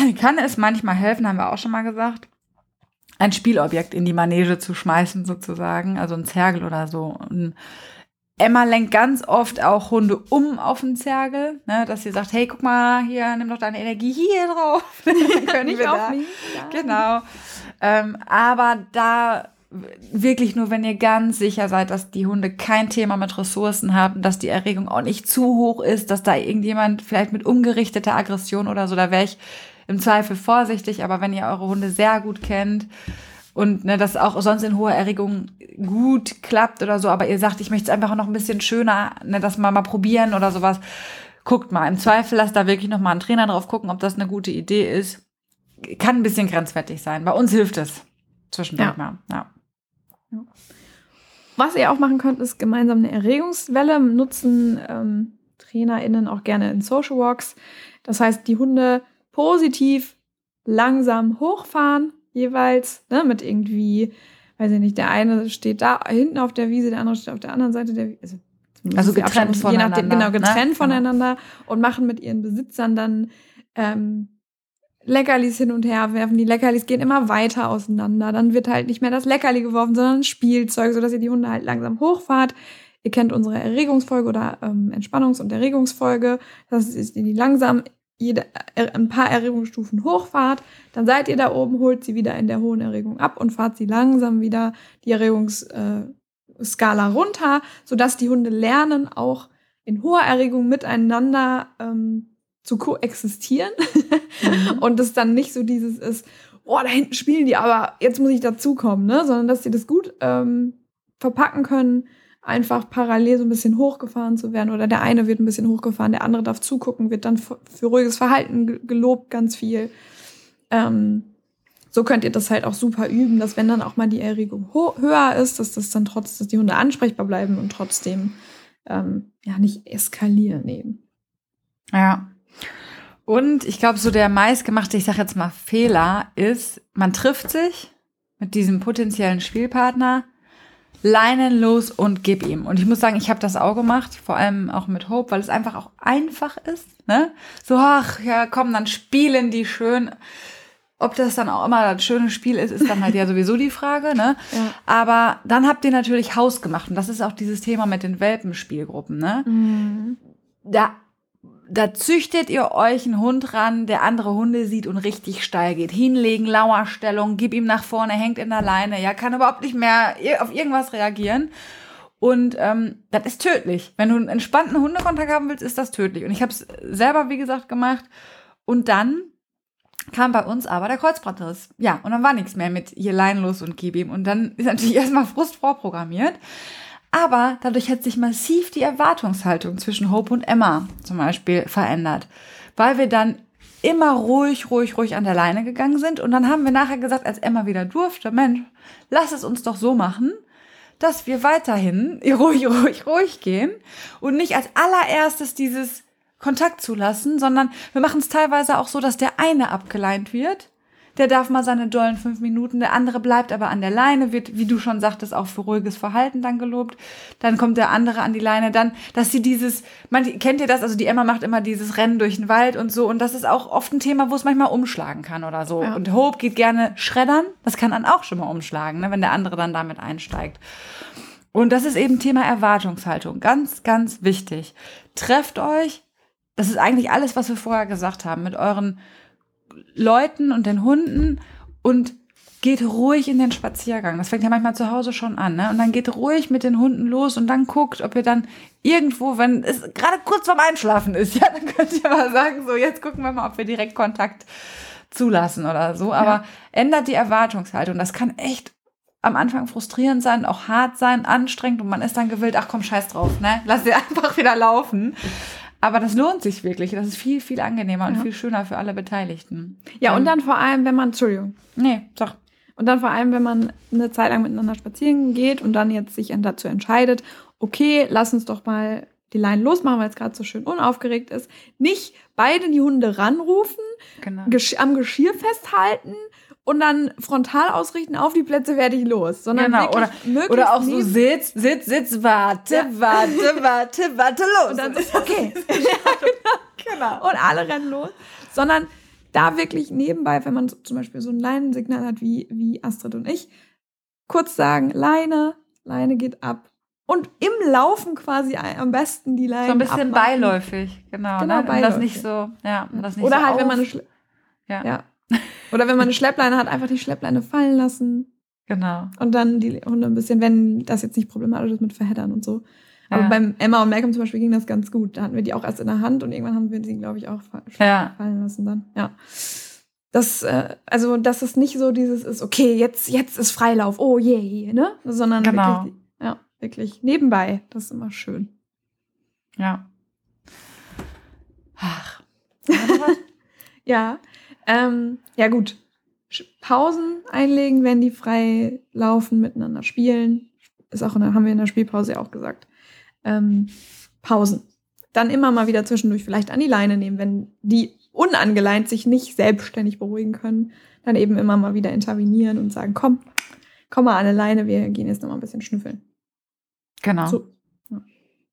kann es manchmal helfen, haben wir auch schon mal gesagt, ein Spielobjekt in die Manege zu schmeißen sozusagen, also ein Zergel oder so. Und Emma lenkt ganz oft auch Hunde um auf den Zergel, ne, dass sie sagt, hey, guck mal, hier, nimm doch deine Energie hier drauf. Dann können Nicht wir auf da. Mich. Genau. Ähm, aber da wirklich nur, wenn ihr ganz sicher seid, dass die Hunde kein Thema mit Ressourcen haben, dass die Erregung auch nicht zu hoch ist, dass da irgendjemand vielleicht mit umgerichteter Aggression oder so, da wäre ich im Zweifel vorsichtig. Aber wenn ihr eure Hunde sehr gut kennt und ne, das auch sonst in hoher Erregung gut klappt oder so, aber ihr sagt, ich möchte es einfach noch ein bisschen schöner, ne, das mal mal probieren oder sowas, guckt mal. Im Zweifel lasst da wirklich noch mal einen Trainer drauf gucken, ob das eine gute Idee ist. Kann ein bisschen grenzwertig sein. Bei uns hilft es zwischendurch ja. mal. Ja. Was ihr auch machen könnt, ist gemeinsam eine Erregungswelle nutzen. Ähm, TrainerInnen auch gerne in Social Walks. Das heißt, die Hunde positiv langsam hochfahren, jeweils, ne, mit irgendwie, weiß ich nicht, der eine steht da hinten auf der Wiese, der andere steht auf der anderen Seite der Wiese. Also, also getrennt voneinander. Nachdem, genau, getrennt ne? voneinander und machen mit ihren Besitzern dann ähm, Leckerlis hin und her werfen. Die Leckerlis gehen immer weiter auseinander. Dann wird halt nicht mehr das Leckerli geworfen, sondern ein Spielzeug, sodass ihr die Hunde halt langsam hochfahrt. Ihr kennt unsere Erregungsfolge oder ähm, Entspannungs- und Erregungsfolge. Das ist die langsam jede, äh, ein paar Erregungsstufen hochfahrt. Dann seid ihr da oben, holt sie wieder in der hohen Erregung ab und fahrt sie langsam wieder die Erregungsskala runter, sodass die Hunde lernen, auch in hoher Erregung miteinander ähm, zu koexistieren mhm. und es dann nicht so dieses ist, oh, da hinten spielen die, aber jetzt muss ich dazukommen, ne? sondern dass sie das gut ähm, verpacken können, einfach parallel so ein bisschen hochgefahren zu werden oder der eine wird ein bisschen hochgefahren, der andere darf zugucken, wird dann für ruhiges Verhalten gelobt ganz viel. Ähm, so könnt ihr das halt auch super üben, dass wenn dann auch mal die Erregung höher ist, dass das dann trotzdem, dass die Hunde ansprechbar bleiben und trotzdem ähm, ja nicht eskalieren eben. Ja, und ich glaube, so der meistgemachte, ich sage jetzt mal Fehler ist, man trifft sich mit diesem potenziellen Spielpartner, leinen los und gib ihm. Und ich muss sagen, ich habe das auch gemacht, vor allem auch mit Hope, weil es einfach auch einfach ist. Ne? So, ach ja, komm, dann spielen die schön. Ob das dann auch immer das schöne Spiel ist, ist dann halt ja sowieso die Frage. Ne? Ja. Aber dann habt ihr natürlich Haus gemacht. Und das ist auch dieses Thema mit den Welpenspielgruppen. Ne? Mhm. Da da züchtet ihr euch einen Hund ran, der andere Hunde sieht und richtig steil geht. Hinlegen, Lauerstellung, gib ihm nach vorne, hängt in der Leine, ja, kann überhaupt nicht mehr auf irgendwas reagieren. Und ähm, das ist tödlich. Wenn du einen entspannten Hundekontakt haben willst, ist das tödlich. Und ich habe es selber, wie gesagt, gemacht. Und dann kam bei uns aber der Kreuzbandriss. Ja, und dann war nichts mehr mit hier leinlos und gib ihm. Und dann ist natürlich erstmal Frust vorprogrammiert. Aber dadurch hat sich massiv die Erwartungshaltung zwischen Hope und Emma zum Beispiel verändert. Weil wir dann immer ruhig, ruhig, ruhig an der Leine gegangen sind. Und dann haben wir nachher gesagt, als Emma wieder durfte, Mensch, lass es uns doch so machen, dass wir weiterhin ruhig, ruhig, ruhig gehen und nicht als allererstes dieses Kontakt zulassen, sondern wir machen es teilweise auch so, dass der eine abgeleint wird. Der darf mal seine dollen fünf Minuten, der andere bleibt aber an der Leine, wird, wie du schon sagtest, auch für ruhiges Verhalten dann gelobt. Dann kommt der andere an die Leine, dann, dass sie dieses, man, kennt ihr das? Also die Emma macht immer dieses Rennen durch den Wald und so. Und das ist auch oft ein Thema, wo es manchmal umschlagen kann oder so. Ja. Und Hope geht gerne schreddern. Das kann dann auch schon mal umschlagen, ne, wenn der andere dann damit einsteigt. Und das ist eben Thema Erwartungshaltung. Ganz, ganz wichtig. Trefft euch. Das ist eigentlich alles, was wir vorher gesagt haben. Mit euren Leuten und den Hunden und geht ruhig in den Spaziergang. Das fängt ja manchmal zu Hause schon an, ne? Und dann geht ruhig mit den Hunden los und dann guckt, ob ihr dann irgendwo, wenn es gerade kurz vorm Einschlafen ist, ja, dann könnt ihr mal sagen, so, jetzt gucken wir mal, ob wir direkt Kontakt zulassen oder so. Aber ja. ändert die Erwartungshaltung. Das kann echt am Anfang frustrierend sein, auch hart sein, anstrengend und man ist dann gewillt, ach komm, scheiß drauf, ne? Lass sie einfach wieder laufen. Aber das lohnt sich wirklich. Das ist viel, viel angenehmer ja. und viel schöner für alle Beteiligten. Ja, und ähm, dann vor allem, wenn man, Entschuldigung. Nee, sag. Und dann vor allem, wenn man eine Zeit lang miteinander spazieren geht und dann jetzt sich dazu entscheidet, okay, lass uns doch mal die Leine losmachen, weil es gerade so schön unaufgeregt ist. Nicht beide die Hunde ranrufen, genau. am Geschirr festhalten und dann frontal ausrichten, auf die Plätze werde ich los. Sondern genau, oder, oder auch so sitz, sitz, sitz, warte, ja. warte, warte, warte, los. Und dann ist okay. genau. Und alle rennen los. Sondern da wirklich nebenbei, wenn man zum Beispiel so ein Leinensignal hat, wie, wie Astrid und ich, kurz sagen, Leine, Leine geht ab. Und im Laufen quasi am besten die Leine. So ein bisschen abmachen. beiläufig, genau. genau ne? beiläufig. Das nicht so, ja, das nicht Oder so halt, auf. wenn man eine Schle ja. ja. Oder wenn man eine Schleppleine hat, einfach die Schleppleine fallen lassen. Genau. Und dann die Hunde ein bisschen, wenn das jetzt nicht problematisch ist mit Verheddern und so. Aber ja. beim Emma und Malcolm zum Beispiel ging das ganz gut. Da hatten wir die auch erst in der Hand und irgendwann haben wir sie, glaube ich, auch ja. fallen lassen dann. Ja. Das, äh, also, dass es nicht so dieses ist, okay, jetzt, jetzt ist Freilauf, oh je, yeah, ne? Sondern genau. wirklich, ja, wirklich nebenbei. Das ist immer schön. Ja. Ach. ja. Ähm, ja, gut. Pausen einlegen, wenn die frei laufen, miteinander spielen. Ist auch, der, haben wir in der Spielpause ja auch gesagt. Ähm, Pausen. Dann immer mal wieder zwischendurch vielleicht an die Leine nehmen, wenn die unangeleint sich nicht selbstständig beruhigen können. Dann eben immer mal wieder intervenieren und sagen, komm, komm mal an eine Leine, wir gehen jetzt noch mal ein bisschen schnüffeln. Genau. So. Ja.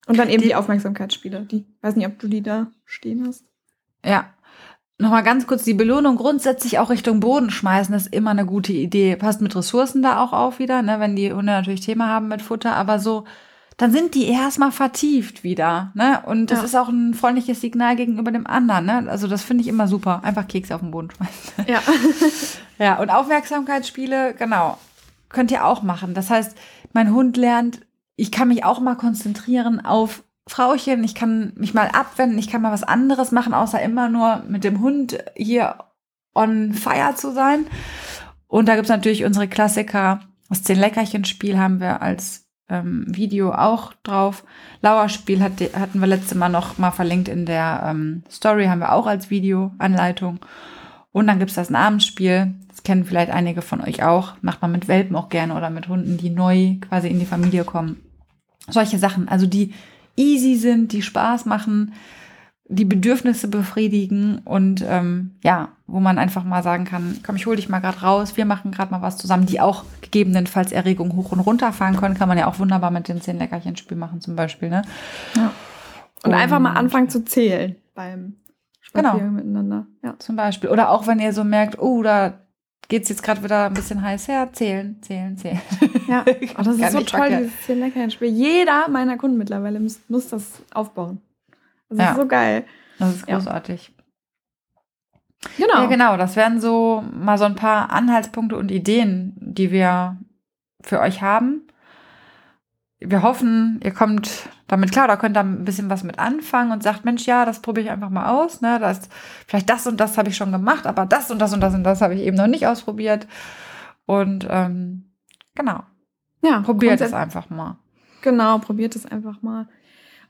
Und dann eben die, die Aufmerksamkeitsspiele. Die, weiß nicht, ob du die da stehen hast. Ja, Nochmal ganz kurz, die Belohnung grundsätzlich auch Richtung Boden schmeißen, ist immer eine gute Idee. Passt mit Ressourcen da auch auf wieder, ne, wenn die Hunde natürlich Thema haben mit Futter, aber so, dann sind die erstmal vertieft wieder, ne? Und das ja. ist auch ein freundliches Signal gegenüber dem anderen, ne? Also das finde ich immer super. Einfach Kekse auf den Boden schmeißen. Ja. ja, und Aufmerksamkeitsspiele, genau, könnt ihr auch machen. Das heißt, mein Hund lernt, ich kann mich auch mal konzentrieren auf Frauchen, ich kann mich mal abwenden, ich kann mal was anderes machen, außer immer nur mit dem Hund hier on fire zu sein. Und da gibt's natürlich unsere Klassiker. Das Zehn-Leckerchen-Spiel haben wir als ähm, Video auch drauf. Lauerspiel hat, hatten wir letzte Mal noch mal verlinkt in der ähm, Story, haben wir auch als Videoanleitung. Und dann gibt's das Namensspiel. Das kennen vielleicht einige von euch auch. Macht man mit Welpen auch gerne oder mit Hunden, die neu quasi in die Familie kommen. Solche Sachen. Also die easy sind, die Spaß machen, die Bedürfnisse befriedigen und ähm, ja, wo man einfach mal sagen kann, komm, ich hol dich mal gerade raus, wir machen gerade mal was zusammen, die auch gegebenenfalls Erregung hoch und runter fahren können, kann man ja auch wunderbar mit den zehn Leckerchen-Spiel machen zum Beispiel, ne? Ja. Und, und, einfach mal anfangen zu zählen beim Spazieren genau. miteinander. Ja. Zum Beispiel. Oder auch wenn ihr so merkt, oh, da geht es jetzt gerade wieder ein bisschen heiß her. Zählen, zählen, zählen. Ja, oh, das ist so toll, verkehrt. dieses zehn leckerchen Spiel. Jeder meiner Kunden mittlerweile muss, muss das aufbauen. Das ja. ist so geil. Das ist großartig. Ja. Genau. Ja, genau. Das wären so mal so ein paar Anhaltspunkte und Ideen, die wir für euch haben. wir hoffen, ihr kommt damit klar oder könnt da ein bisschen was mit anfangen und sagt, Mensch, ja, das probiere ich einfach mal aus. Ne? Das, vielleicht das und das habe ich schon gemacht, aber das und das und das und das habe ich eben noch nicht ausprobiert. Und ähm, genau. Ja, probiert es einfach mal. Genau, probiert es einfach mal.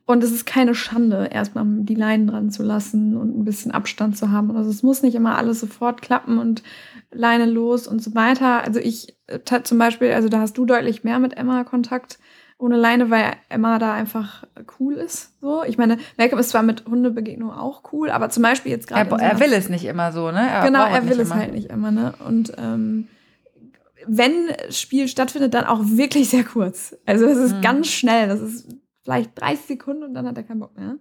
Und es ist keine Schande, erstmal die Leinen dran zu lassen und ein bisschen Abstand zu haben. Also es muss nicht immer alles sofort klappen und Leine los und so weiter. Also ich äh, zum Beispiel, also da hast du deutlich mehr mit Emma Kontakt ohne Leine, weil Emma da einfach cool ist. So, ich meine, Malcolm ist zwar mit Hundebegegnung auch cool, aber zum Beispiel jetzt gerade. Er, er, will es nicht immer so, ne? Er genau, er will es immer. halt nicht immer, ne? Und ähm, wenn Spiel stattfindet, dann auch wirklich sehr kurz. Also es ist mhm. ganz schnell. Das ist vielleicht 30 Sekunden und dann hat er keinen Bock mehr.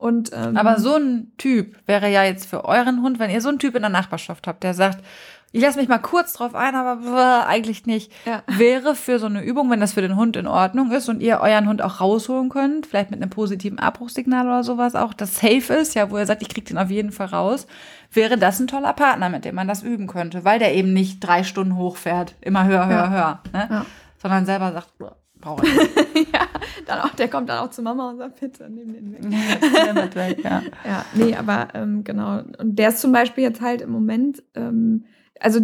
Und, ähm, Aber so ein Typ wäre ja jetzt für euren Hund, wenn ihr so einen Typ in der Nachbarschaft habt, der sagt, ich lasse mich mal kurz drauf ein, aber bäh, eigentlich nicht. Ja. Wäre für so eine Übung, wenn das für den Hund in Ordnung ist und ihr euren Hund auch rausholen könnt, vielleicht mit einem positiven Abbruchssignal oder sowas auch, das safe ist, ja, wo ihr sagt, ich krieg den auf jeden Fall raus, wäre das ein toller Partner, mit dem man das üben könnte, weil der eben nicht drei Stunden hochfährt, immer höher, höher, ja. höher, ne? Ja. sondern selber sagt, brauche ich. ja, dann auch, der kommt dann auch zu Mama und sagt, bitte, nimm den weg. weg ja. ja, nee, aber ähm, genau. Und der ist zum Beispiel jetzt halt im Moment ähm, also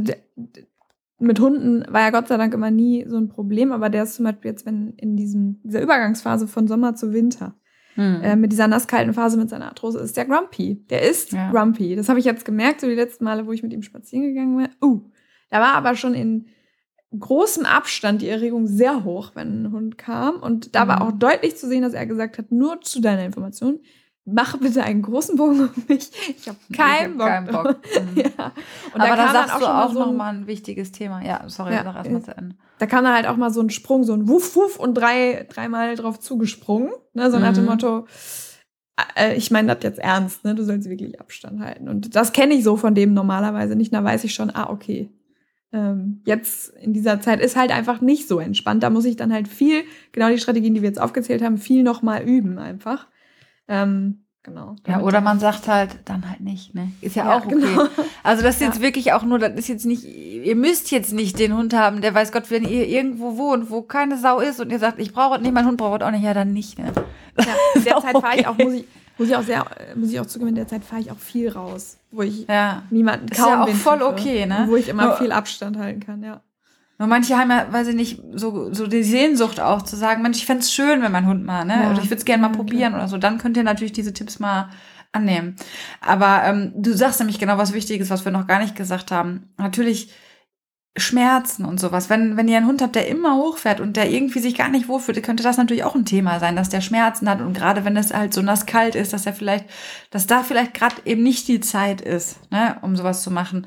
mit Hunden war ja Gott sei Dank immer nie so ein Problem, aber der ist zum Beispiel jetzt, wenn in diesem, dieser Übergangsphase von Sommer zu Winter, hm. äh, mit dieser nasskalten Phase mit seiner Arthrose, ist der grumpy. Der ist ja. grumpy. Das habe ich jetzt gemerkt, so die letzten Male, wo ich mit ihm spazieren gegangen bin. Uh, da war aber schon in großem Abstand die Erregung sehr hoch, wenn ein Hund kam. Und da war hm. auch deutlich zu sehen, dass er gesagt hat, nur zu deiner Information, mach bitte einen großen Bogen um mich. Ich habe keinen ich hab. Keinen Bock. Mhm. ja. Und Aber da, da sagst auch du auch so noch mal ein wichtiges Thema. Ja, sorry, ja, sag erstmal zu Ende. Da kam dann halt auch mal so ein Sprung, so ein Wuff, Wuff und drei, dreimal drauf zugesprungen. Ne? So nach dem mhm. Motto, äh, ich meine das jetzt ernst, ne? du sollst wirklich Abstand halten. Und das kenne ich so von dem normalerweise nicht. Da weiß ich schon, ah, okay. Ähm, jetzt in dieser Zeit ist halt einfach nicht so entspannt. Da muss ich dann halt viel, genau die Strategien, die wir jetzt aufgezählt haben, viel nochmal üben einfach. Ähm, genau. Ja, oder man sagt halt, dann halt nicht, ne? Ist ja, ja auch okay. Genau. Also das ist ja. jetzt wirklich auch nur, das ist jetzt nicht, ihr müsst jetzt nicht den Hund haben, der weiß Gott, wenn ihr irgendwo wohnt, wo keine Sau ist und ihr sagt, ich brauche nicht, mein Hund braucht auch nicht, ja, dann nicht, ne? Ja, in der Zeit fahre ich auch, muss ich, muss ich auch sehr, muss ich auch zugeben, in der Zeit fahre ich auch viel raus, wo ich ja. niemanden kaum ist ja auch voll okay, ne? Wo ich immer Nur, viel Abstand halten kann, ja. Nur manche haben ja, weiß ich nicht, so, so die Sehnsucht auch zu sagen, Mensch, ich fände es schön, wenn mein Hund mal, ne? Ja, oder ich würde es gerne mal probieren okay. oder so. Dann könnt ihr natürlich diese Tipps mal annehmen. Aber ähm, du sagst nämlich genau was Wichtiges, was wir noch gar nicht gesagt haben. Natürlich Schmerzen und sowas. Wenn, wenn ihr einen Hund habt, der immer hochfährt und der irgendwie sich gar nicht wohlfühlt, könnte das natürlich auch ein Thema sein, dass der Schmerzen hat und gerade wenn es halt so nass kalt ist, dass er vielleicht, dass da vielleicht gerade eben nicht die Zeit ist, ne, um sowas zu machen.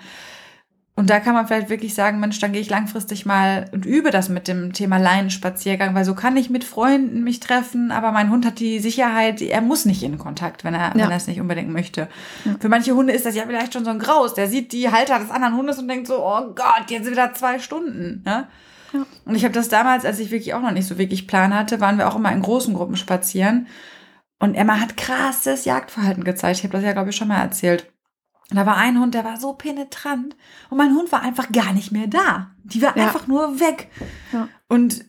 Und da kann man vielleicht wirklich sagen, Mensch, dann gehe ich langfristig mal und übe das mit dem Thema Leinenspaziergang, weil so kann ich mit Freunden mich treffen, aber mein Hund hat die Sicherheit, er muss nicht in Kontakt, wenn er, ja. wenn er es nicht unbedingt möchte. Ja. Für manche Hunde ist das ja vielleicht schon so ein Graus. Der sieht die Halter des anderen Hundes und denkt so, oh Gott, jetzt wieder zwei Stunden. Ne? Ja. Und ich habe das damals, als ich wirklich auch noch nicht so wirklich Plan hatte, waren wir auch immer in großen Gruppen spazieren. Und Emma hat krasses Jagdverhalten gezeigt. Ich habe das ja, glaube ich, schon mal erzählt. Und da war ein Hund, der war so penetrant und mein Hund war einfach gar nicht mehr da. Die war ja. einfach nur weg. Ja. Und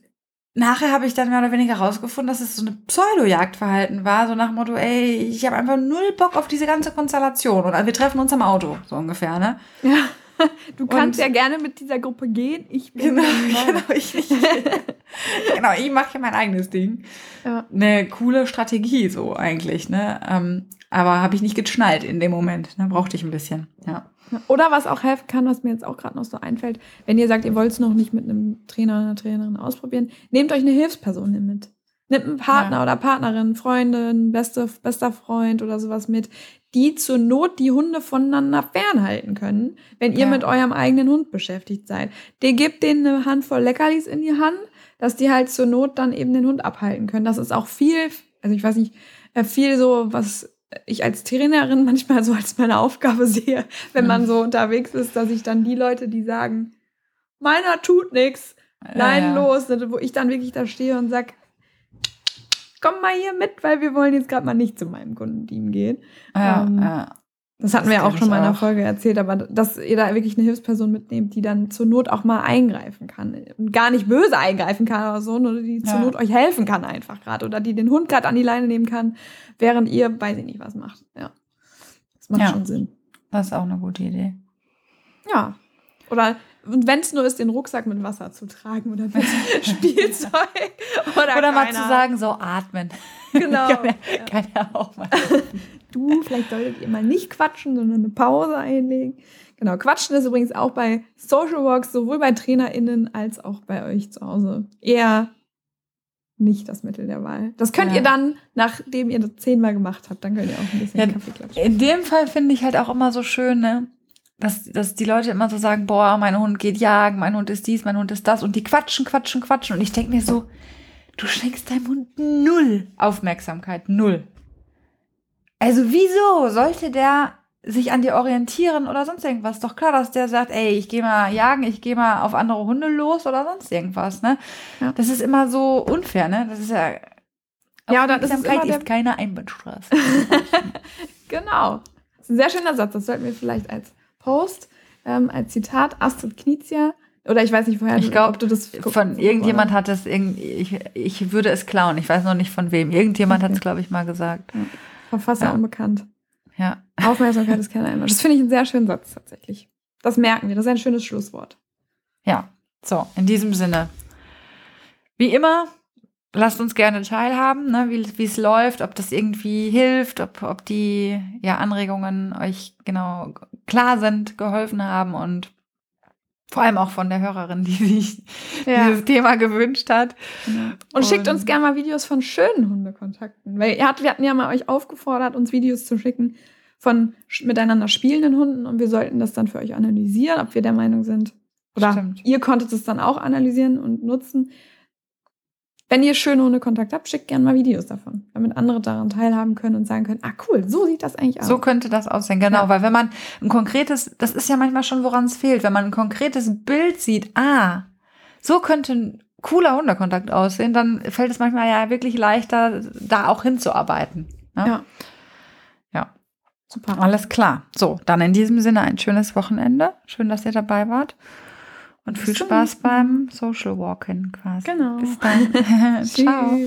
nachher habe ich dann mehr oder weniger rausgefunden, dass es so eine Pseudo-Jagdverhalten war, so nach dem Motto, ey, ich habe einfach null Bock auf diese ganze Konstellation und wir treffen uns am Auto, so ungefähr, ne? Ja. Du kannst und, ja gerne mit dieser Gruppe gehen. Ich bin genau, genau, ich, ich, genau, ich mache ja mein eigenes Ding. Ja. Eine coole Strategie so eigentlich, ne? Aber habe ich nicht geschnallt in dem Moment. Da ne? brauchte ich ein bisschen, ja. Oder was auch helfen kann, was mir jetzt auch gerade noch so einfällt, wenn ihr sagt, ihr wollt es noch nicht mit einem Trainer oder einer Trainerin ausprobieren, nehmt euch eine Hilfsperson mit. Nehmt einen Partner ja. oder Partnerin, Freundin, beste, bester Freund oder sowas mit, die zur Not die Hunde voneinander fernhalten können, wenn ihr ja. mit eurem eigenen Hund beschäftigt seid. Der gebt denen eine Handvoll Leckerlis in die Hand, dass die halt zur Not dann eben den Hund abhalten können. Das ist auch viel, also ich weiß nicht, äh, viel so, was ich als Trainerin manchmal so als meine Aufgabe sehe, wenn man so unterwegs ist, dass ich dann die Leute, die sagen, meiner tut nix, nein, ja, ja. los, wo ich dann wirklich da stehe und sag, komm mal hier mit, weil wir wollen jetzt gerade mal nicht zu meinem Kundenteam gehen. Ja, ähm, ja. Das hatten Das wir ja auch schon mal in der auch. Folge erzählt, aber dass ihr da wirklich eine Hilfsperson mitnehmt, die dann zur Not auch mal eingreifen kann. Und gar nicht böse eingreifen kann oder so, nur die zur Ja. Not euch helfen kann einfach gerade. Oder die den Hund gerade an die Leine nehmen kann, während ihr, weiß ich nicht, was macht. Ja. Das macht Ja. schon Sinn. Das ist auch eine gute Idee. Ja. Oder und wenn es nur ist, den Rucksack mit Wasser zu tragen oder mit Spielzeug. Oder, Oder mal zu sagen, so atmen. Genau. kann, Ja. kann ja auch mal. du, vielleicht solltet ihr mal nicht quatschen, sondern eine Pause einlegen. Genau, quatschen ist übrigens auch bei Social Walks, sowohl bei TrainerInnen als auch bei euch zu Hause. Eher nicht das Mittel der Wahl. Das könnt Ja. ihr dann, nachdem ihr das zehnmal gemacht habt, dann könnt ihr auch ein bisschen Ja, Kaffee klatschen. In dem Fall finde ich halt auch immer so schön, ne? Dass, dass die Leute immer so sagen, boah, mein Hund geht jagen, mein Hund ist dies, mein Hund ist das. Und die quatschen, quatschen, quatschen. Und ich denke mir so, du schenkst deinem Hund null Aufmerksamkeit, null. Also wieso sollte der sich an dir orientieren oder sonst irgendwas? Doch klar, dass der sagt, ey, ich gehe mal jagen, ich gehe mal auf andere Hunde los oder sonst irgendwas, ne? Ja. Das ist immer so unfair, ne? Das ist ja... Ja, das ist Aufmerksamkeit immer ist keine Einbahnstraße. Genau. Das ist ein sehr schöner Satz. Das sollten wir vielleicht als Post, ähm, als Zitat Astrid Knizia, oder ich weiß nicht, woher Ich du- glaub, ob du das Von irgendjemand hat es irgendwie, ich, ich würde es klauen. Ich weiß noch nicht von wem. Irgendjemand hat es, Okay. glaube ich, mal gesagt. Verfasser Ja. unbekannt. Ja. Aufmerksamkeit ist keine Einwand. Das finde ich einen sehr schönen Satz tatsächlich. Das merken wir. Das ist ein schönes Schlusswort. Ja. So, in diesem Sinne. Wie immer, lasst uns gerne teilhaben, ne, wie wie es läuft, ob das irgendwie hilft, ob, ob die ja, Anregungen euch genau klar sind, geholfen haben und vor allem auch von der Hörerin, die sich dieses Thema gewünscht hat. Genau. Und schickt uns Und- gerne mal Videos von schönen Hundekontakten. Weil ihr hat, wir hatten ja mal euch aufgefordert, uns Videos zu schicken von miteinander spielenden Hunden und wir sollten das dann für euch analysieren, ob wir der Meinung sind. Oder Stimmt. ihr konntet es dann auch analysieren und nutzen. Wenn ihr schöne Hundekontakt habt, schickt gerne mal Videos davon, damit andere daran teilhaben können und sagen können, ah cool, so sieht das eigentlich aus. So könnte das aussehen, genau. Ja. Weil wenn man ein konkretes, das ist ja manchmal schon, woran es fehlt, wenn man ein konkretes Bild sieht, ah, so könnte ein cooler Hundekontakt aussehen, dann fällt es manchmal ja wirklich leichter, da auch hinzuarbeiten. Ne? Ja. Ja, Super. alles klar. So, dann in diesem Sinne ein schönes Wochenende. Schön, dass ihr dabei wart. Und viel Spaß beim Social Walking quasi. Genau. Bis dann. Ciao.